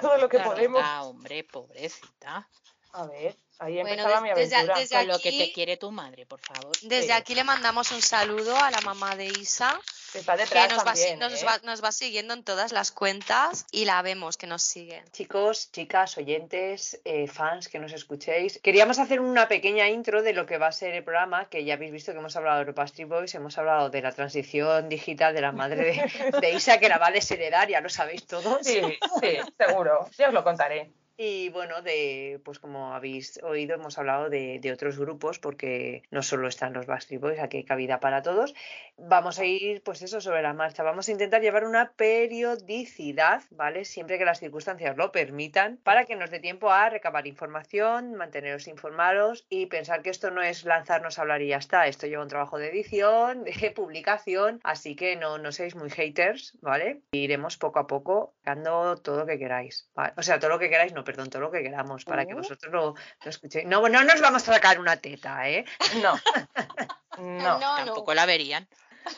S4: Todo lo que
S5: pobrecita,
S4: podemos.
S5: hombre, pobrecita.
S4: A ver, ahí
S1: Bueno,
S4: empezaba mi
S1: desde-
S4: aventura.
S1: desde
S5: Con lo que te
S1: aquí-
S5: quiere tu madre, por favor.
S1: Desde
S4: Sí.
S1: aquí le mandamos un saludo a la mamá de Isa,
S4: Está
S1: que nos va,
S4: ¿eh?
S1: va, nos va siguiendo en todas las cuentas y la vemos que nos sigue.
S2: Chicos, chicas, oyentes, eh, fans que nos escuchéis, queríamos hacer una pequeña intro de lo que va a ser el programa, que ya habéis visto que hemos hablado de los Backstreet Boys, hemos hablado de la transición digital de la madre de, de Isa, que la va a desheredar, ya lo sabéis todos.
S4: Sí, sí, seguro. Ya os lo contaré.
S2: Y bueno, de pues como habéis oído, hemos hablado de, otros grupos, porque no solo están los Backstreet Boys, aquí hay cabida para todos. Vamos a ir, pues eso, sobre la marcha. Vamos a intentar llevar una periodicidad, ¿vale? Siempre que las circunstancias lo permitan, para que nos dé tiempo a recabar información, manteneros informados y pensar que esto no es lanzarnos a hablar y ya está. Esto lleva un trabajo de edición, (laughs) de publicación, así que no, no seáis muy haters, ¿vale? Iremos poco a poco dando todo lo que queráis. ¿vale? O sea, todo lo que queráis, no, perdón, todo lo que queramos, para que
S4: Uh.
S2: vosotros lo, lo escuchéis. No, no nos vamos a sacar una teta, ¿eh?
S4: No. (laughs) No,
S1: no,
S5: Tampoco la verían.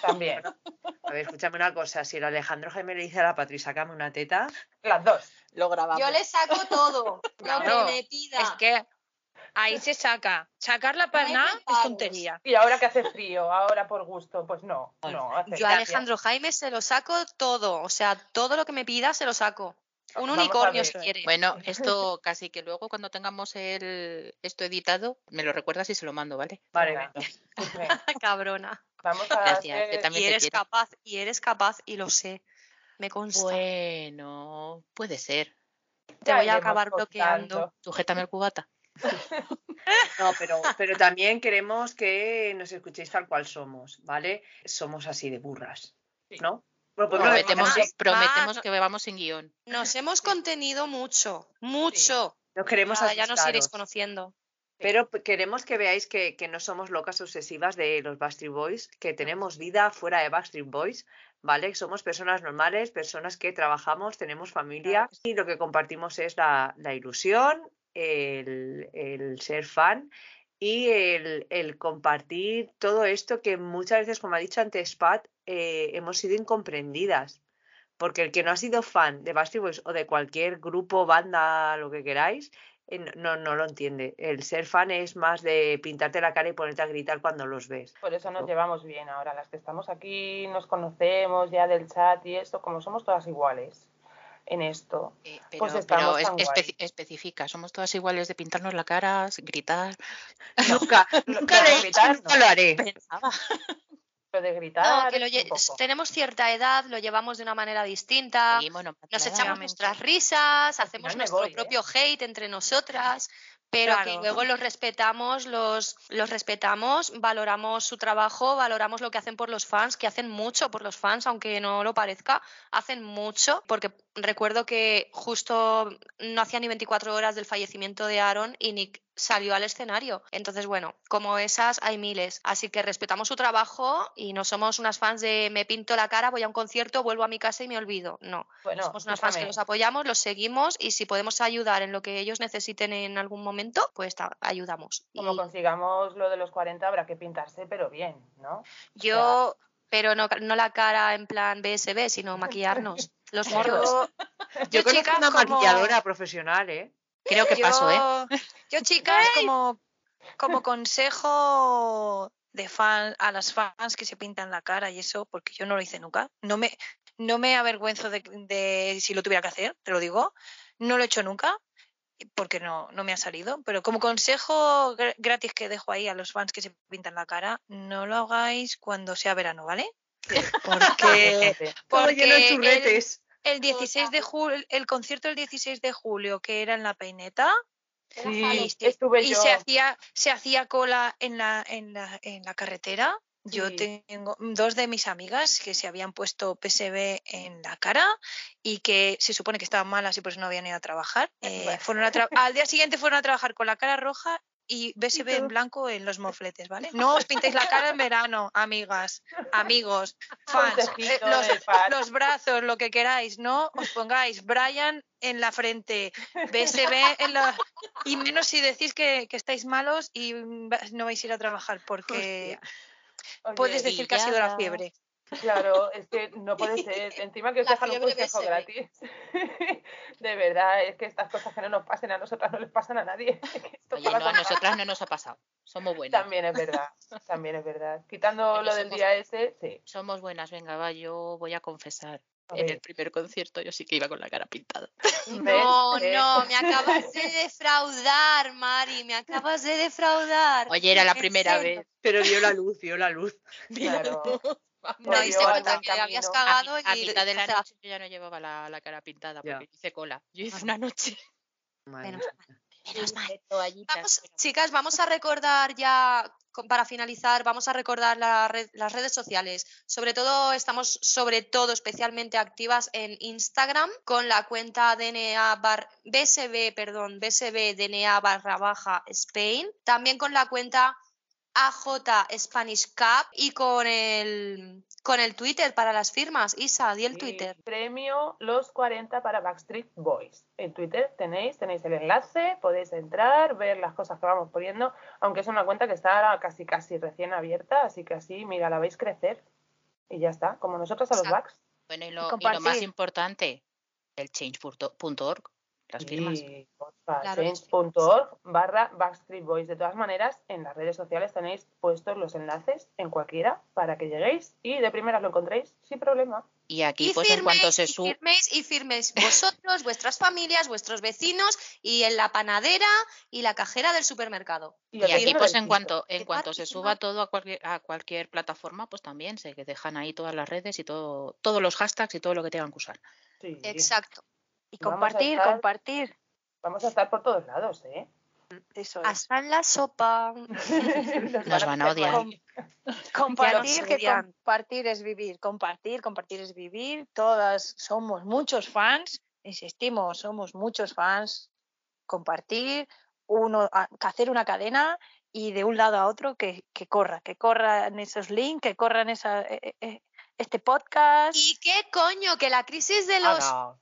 S4: también.
S2: A ver, escúchame una cosa, si el Alejandro Jaime le dice a la Patri, sácame una teta,
S4: Las dos.
S5: Lo grabamos.
S1: Yo le saco todo, lo me pida.
S3: Es que ahí se saca. Sacarla para nada es tontería.
S4: Y ahora que hace frío, ahora por gusto, pues no, no. hace
S1: Yo a. Alejandro Jaime se lo saco todo, o sea, todo lo que me pida se lo saco. Un unicornio si quiere.
S5: Bueno, (laughs) esto casi que luego cuando tengamos el esto editado, me lo recuerdas y se lo mando, ¿vale?
S2: vale.
S4: Venga, (laughs) (laughs)
S1: Cabrona.
S4: Vamos a
S5: Gracias,
S4: hacer-
S5: que también
S1: Y eres capaz, y eres capaz, y lo sé. Me consta.
S5: Bueno, puede ser.
S1: Te
S4: ya
S1: voy a acabar bloqueando.
S5: Sujétame el cubata.
S2: No, pero, pero también queremos que nos escuchéis tal cual somos, ¿vale? Somos así de burras,
S4: Sí.
S2: Pues
S5: Prometemos, prometemos que vamos sin guion.
S1: Nos hemos contenido mucho, mucho.
S2: Nos queremos
S1: Nada, ya nos iréis conociendo.
S2: Pero queremos que veáis que, que no somos locas obsesivas de los Backstreet Boys, que tenemos vida fuera de Backstreet Boys, ¿vale? Somos personas normales, personas que trabajamos, tenemos familia y lo que compartimos es la, la ilusión, el, el ser fan y el, el compartir todo esto que muchas veces, como ha dicho antes Pat, eh, hemos sido incomprendidas. Porque el que no ha sido fan de Backstreet Boys o de cualquier grupo, banda, lo que queráis, eh, no, no lo entiende. El ser fan es más de pintarte la cara y ponerte a gritar cuando los ves.
S4: Por eso nos
S2: No.
S4: llevamos bien ahora. Las que estamos aquí nos conocemos ya del chat y esto, como somos todas iguales en esto.
S5: Eh, pero
S4: Pues
S5: pero
S4: estamos
S5: es-
S4: tan guay.
S5: especi- especifica, somos todas iguales de pintarnos la cara, gritar.
S2: Nunca, (laughs) nunca
S4: de
S2: he hecho,
S4: gritar,
S2: nunca
S4: no.
S2: lo haré.
S5: Pensaba.
S4: Lo de gritar.
S1: No, que lo tenemos cierta edad, lo llevamos de una manera distinta. Nos echamos nuestras risas, hacemos nuestro
S4: voy, ¿eh?
S1: propio hate entre nosotras, pero que luego los respetamos, los, los respetamos, valoramos su trabajo, valoramos lo que hacen por los fans, que hacen mucho por los fans, aunque no lo parezca, hacen mucho, porque recuerdo que justo no hacía ni 24 horas del fallecimiento de Aaron y Nick salió al escenario. Entonces, bueno, como esas hay miles. Así que respetamos su trabajo y no somos unas fans de me pinto la cara, voy a un concierto, vuelvo a mi casa y me olvido. No.
S4: Bueno,
S1: somos unas fans que los apoyamos, los seguimos y si podemos ayudar en lo que ellos necesiten en algún momento, pues ta- ayudamos.
S4: Como
S1: Y-
S4: consigamos lo de los 40 habrá que pintarse, pero bien, ¿no?
S1: yo, pero no, no la cara en plan BSB, sino (laughs) maquillarnos los morros.
S3: Yo,
S2: Yo
S3: yo,
S2: conozco una
S3: como-
S2: maquilladora profesional, ¿eh?
S5: Creo que pasó, ¿eh?
S3: yo, yo, chicas, como, como consejo de fan a las fans que se pintan la cara y eso, porque yo no lo hice nunca. No me, no me avergüenzo de, de si lo tuviera que hacer, te lo digo. No lo he hecho nunca porque no, no me ha salido. Pero como consejo gr- gratis que dejo ahí a los fans que se pintan la cara, no lo hagáis cuando sea verano, ¿vale? (laughs) Porque,
S2: de
S3: porque el-. El 16 de julio, el concierto del 16 de julio, que era en la peineta,
S4: Sí,
S3: y,
S4: estuve
S3: y
S4: yo.
S3: se hacía, se hacía cola en la, en la, en la carretera. Yo tengo dos de mis amigas que se habían puesto PSB en la cara y que se supone que estaban malas y por eso no habían ido a trabajar. (laughs) Eh,
S4: Bueno.
S3: fueron a tra- al día siguiente fueron a trabajar con la cara roja y BSB en blanco en los mofletes, ¿vale? (laughs) No os pintéis la cara en verano, amigas, amigos, (laughs) fans. eh,
S4: Consejito
S3: los, brazos, lo que queráis, no os pongáis Brian en la frente, BSB en la... Y menos si decís que, que estáis malos y no vais a ir a trabajar, porque
S4: Oye,
S3: puedes decir que ha sido la fiebre.
S4: Claro, es que no puede ser. (laughs) Encima que os
S5: La
S4: dejan un consejo gratis. (laughs) De verdad, es que estas cosas que no nos pasen a nosotras no les pasan a nadie. (laughs) Esto
S5: Oye, no, a nosotras no nos ha pasado. Somos buenas.
S4: También es verdad, también es verdad. Quitando
S5: Pero
S4: lo del día ese, sí.
S5: Somos buenas, venga, va, yo voy a confesar.
S4: A
S5: En el primer concierto yo sí que iba con la cara pintada.
S1: No, no, me acabas de defraudar, Mari, me acabas de defraudar.
S5: Oye, era la
S1: ¿En
S5: primera vez.
S2: Pero vio la luz, vio la luz.
S4: Claro.
S1: No
S4: Por (laughs)
S1: diste
S4: Dios,
S1: cuenta
S4: buen
S1: que habías.
S5: A,
S1: cagado
S5: mi- a
S1: y
S5: mitad de la noche yo ya no llevaba la, la cara pintada porque hice cola. Yo hice una noche.
S1: Menos
S2: mía.
S1: menos mal. Vamos, chicas, vamos a recordar ya, para finalizar, vamos a recordar la red- las redes sociales. Sobre todo, estamos sobre todo especialmente activas en Instagram con la cuenta DNA bar, BSB, perdón, BSB DNA barra baja Spain. También con la cuenta AJ Spanish Cup y con el, con el Twitter para las firmas. Isa, di el Twitter.
S4: Premio Los 40 para Backstreet Boys. En Twitter tenéis, tenéis el enlace, podéis entrar, ver las cosas que vamos poniendo, aunque es una cuenta que está casi casi recién abierta, así que así, mira, la veis crecer y ya está, como nosotros a los
S1: Exacto.
S4: backs.
S5: Bueno, y lo, y lo más importante, el change.org, las firmas.
S4: Y,
S1: Claro
S4: barra Backstreet Boys. De todas maneras, en las redes sociales tenéis puestos los enlaces en cualquiera para que lleguéis y de primeras lo encontréis sin problema.
S5: Y aquí,
S1: Y
S5: pues en cuanto se sube.
S1: firméis y firméis vosotros, vuestras familias, vuestros vecinos y en la panadera y la cajera del supermercado.
S4: Y,
S5: aquí, pues en cuanto, en cuanto se suba todo a cualquier, a cualquier plataforma, pues también se dejan ahí todas las redes y todo, todos los hashtags y todo lo que tengan que usar.
S4: Sí,
S1: Exacto.
S3: Y
S4: Vamos
S3: compartir,
S4: estar-
S3: compartir.
S4: Vamos a estar por todos lados, ¿eh?
S3: Eso es.
S1: Hasta en la sopa.
S5: Nos van a odiar.
S3: Com- compartir, que compartir es vivir. Compartir, compartir es vivir. Todas somos muchos fans, insistimos, somos muchos fans. Compartir, uno, hacer una cadena y de un lado a otro que, que corra, que corran esos links, que corran esa, eh, eh, este podcast.
S1: ¿Y qué coño? Que la crisis de los
S4: Ah,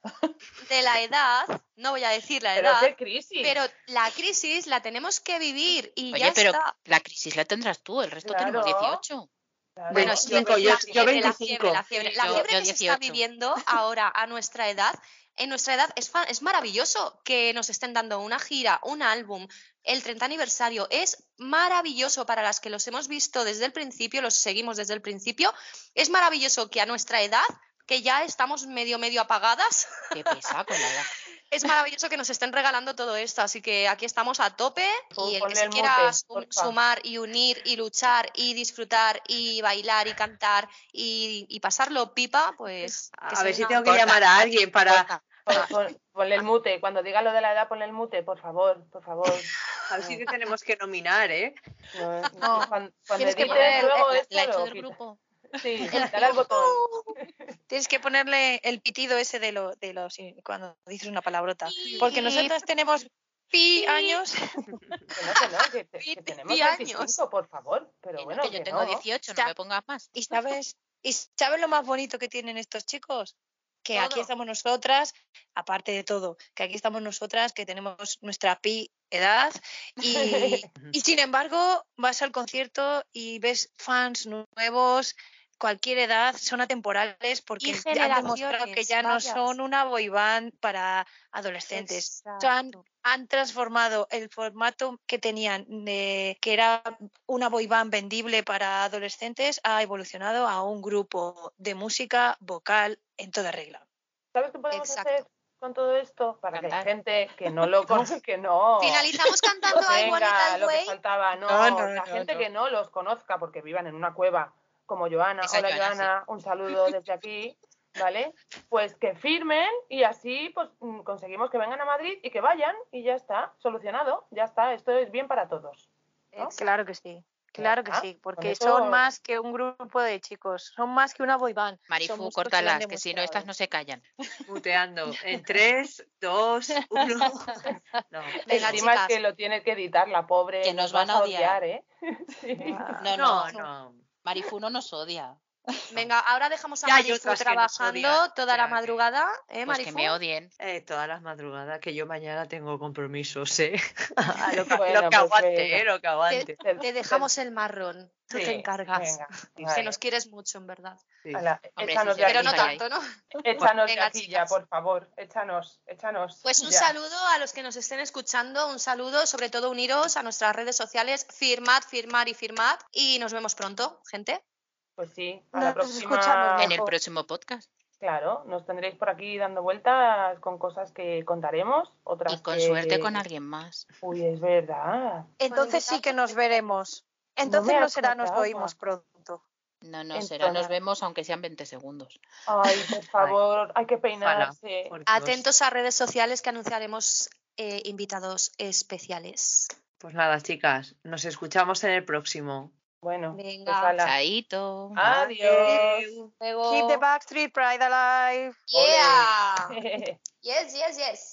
S1: de la edad, no voy a decir la edad,
S4: crisis.
S1: pero la crisis la tenemos que vivir y
S5: Oye,
S1: ya
S5: pero
S1: está.
S5: la crisis la tendrás tú, el resto tenemos
S4: Claro.
S5: 18.
S4: Claro.
S1: Bueno, sí,
S2: yo- yo-
S1: la
S2: yo
S1: fiebre, la
S2: 25.
S1: fiebre, la fiebre, la fiebre
S5: yo
S1: que se está
S5: 18.
S1: viviendo ahora a nuestra edad, en nuestra edad es, es maravilloso que nos estén dando una gira, un álbum, el 30 aniversario, es maravilloso para las que los hemos visto desde el principio, los seguimos desde el principio, es maravilloso que a nuestra edad, que ya estamos medio medio apagadas,
S5: Qué pesa con la edad. (laughs)
S1: es maravilloso que nos estén regalando todo esto, así que aquí estamos a tope y el que se quiera
S4: mute,
S1: sum-
S4: porfa.
S1: sumar y unir y luchar y disfrutar y bailar y cantar y, y pasarlo pipa, pues...
S2: A
S1: se
S2: ver si tengo que
S5: Corta,
S2: llamar a alguien para.
S4: Pon- pon- ponle el mute. Cuando diga lo de la edad, ponle el mute, por favor, por favor.
S2: A ver si te tenemos que nominar, ¿eh?
S4: No,
S3: No.
S4: Cuando, cuando
S3: Tienes que poner
S4: luego
S5: La,
S4: esto,
S5: la he hecho del grupo.
S4: Sí, dale al botón.
S3: Tienes que ponerle el pitido ese de, lo, de los cuando dices una palabrota. Porque nosotras tenemos pi años.
S4: Que no, que no, que, te- que
S1: Pi-
S4: tenemos
S1: pi años.
S4: 25, por favor. Pero
S5: Que no,
S4: bueno,
S5: que yo
S4: que
S5: tengo
S4: no.
S5: 18, no me pongas más.
S3: ¿Y sabes, ¿Y sabes lo más bonito que tienen estos chicos? Que aquí estamos nosotras, aparte de todo, que aquí estamos nosotras, que tenemos nuestra pi edad y, (laughs) y sin embargo vas al concierto y ves fans nuevos, cualquier edad, son atemporales porque han demostrado que ya no son una boy band para adolescentes. Han, transformado el formato que tenían, de, que era una boy band vendible para adolescentes, ha evolucionado a un grupo de música vocal en toda regla.
S4: ¿Sabes qué podemos
S1: Exacto.
S4: hacer con todo esto? Para que la gente que no lo (laughs) conoce, que no.
S1: Finalizamos cantando I Want It
S4: Venga,
S1: That
S4: lo que faltaba. No,
S3: No, no,
S4: la
S3: no,
S4: gente
S3: no.
S4: que no los conozca porque vivan en una cueva como Joana.
S5: Esa
S4: Hola
S5: Joana,
S4: Joana, un saludo desde aquí, ¿vale? Pues que firmen y así pues mm, conseguimos que vengan a Madrid y que vayan y ya está, solucionado, ya está, esto es bien para todos. ¿no?
S3: Claro que sí. Claro que
S4: Ah,
S3: sí, porque
S4: eso-
S3: son más que un grupo de chicos, son más que una boy band.
S5: Marifu, córtalas, que si no estas no se callan. (laughs)
S2: Muteando. (laughs) En 3, 2, 1. No.
S1: Venga,
S4: Encima es que lo tiene que editar la pobre.
S5: Que nos van a odiar.
S4: ¿eh? (laughs) Sí.
S3: Ah,
S5: No,
S2: No,
S5: no,
S2: no.
S5: Marifu no nos odia. (laughs)
S1: Venga, ahora dejamos a Marifu trabajando
S2: odian,
S1: toda la madrugada, ¿eh,
S5: Pues que me odien.
S2: Eh, todas las madrugadas, que yo mañana tengo compromisos, ¿eh? (laughs) Lo que, (laughs)
S4: Bueno,
S2: lo que
S4: pues
S2: aguante. ¿eh? Lo que aguante.
S1: Te, te dejamos el marrón, tú
S2: Sí,
S1: te encargas.
S4: Venga,
S1: Que nos quieres mucho, en verdad.
S2: Sí.
S5: Hombre,
S4: échanos
S5: sí,
S4: de
S5: sí,
S1: Pero
S4: aquí
S1: no tanto, ¿no?
S4: Échanos de aquí ya, por favor. Échanos, échanos.
S1: Pues un
S4: ya.
S1: saludo a los que nos estén escuchando, un saludo, sobre todo uniros a nuestras redes sociales, firmad, firmar y firmad. Y nos vemos pronto, gente.
S4: Pues sí, a
S3: Nos
S4: la próxima.
S3: escuchamos
S5: En el próximo podcast.
S4: Claro, nos tendréis por aquí dando vueltas con cosas que contaremos, otras
S5: Y con
S4: que-
S5: suerte con alguien más.
S4: Uy, es verdad.
S3: Entonces sí que nos veremos. Entonces no será, nos oímos pronto.
S5: No, no será. Nos vemos aunque sean 20 segundos.
S4: Ay, por (laughs) favor, hay que peinarse.
S1: Atentos a redes sociales que anunciaremos eh, invitados especiales.
S2: Pues nada, chicas, nos escuchamos en el próximo.
S4: Bueno,
S1: Venga.
S4: pues.
S5: Chaito.
S4: Adiós.
S3: Keep the Backstreet Pride alive.
S1: Yeah. (laughs) yes, yes, yes.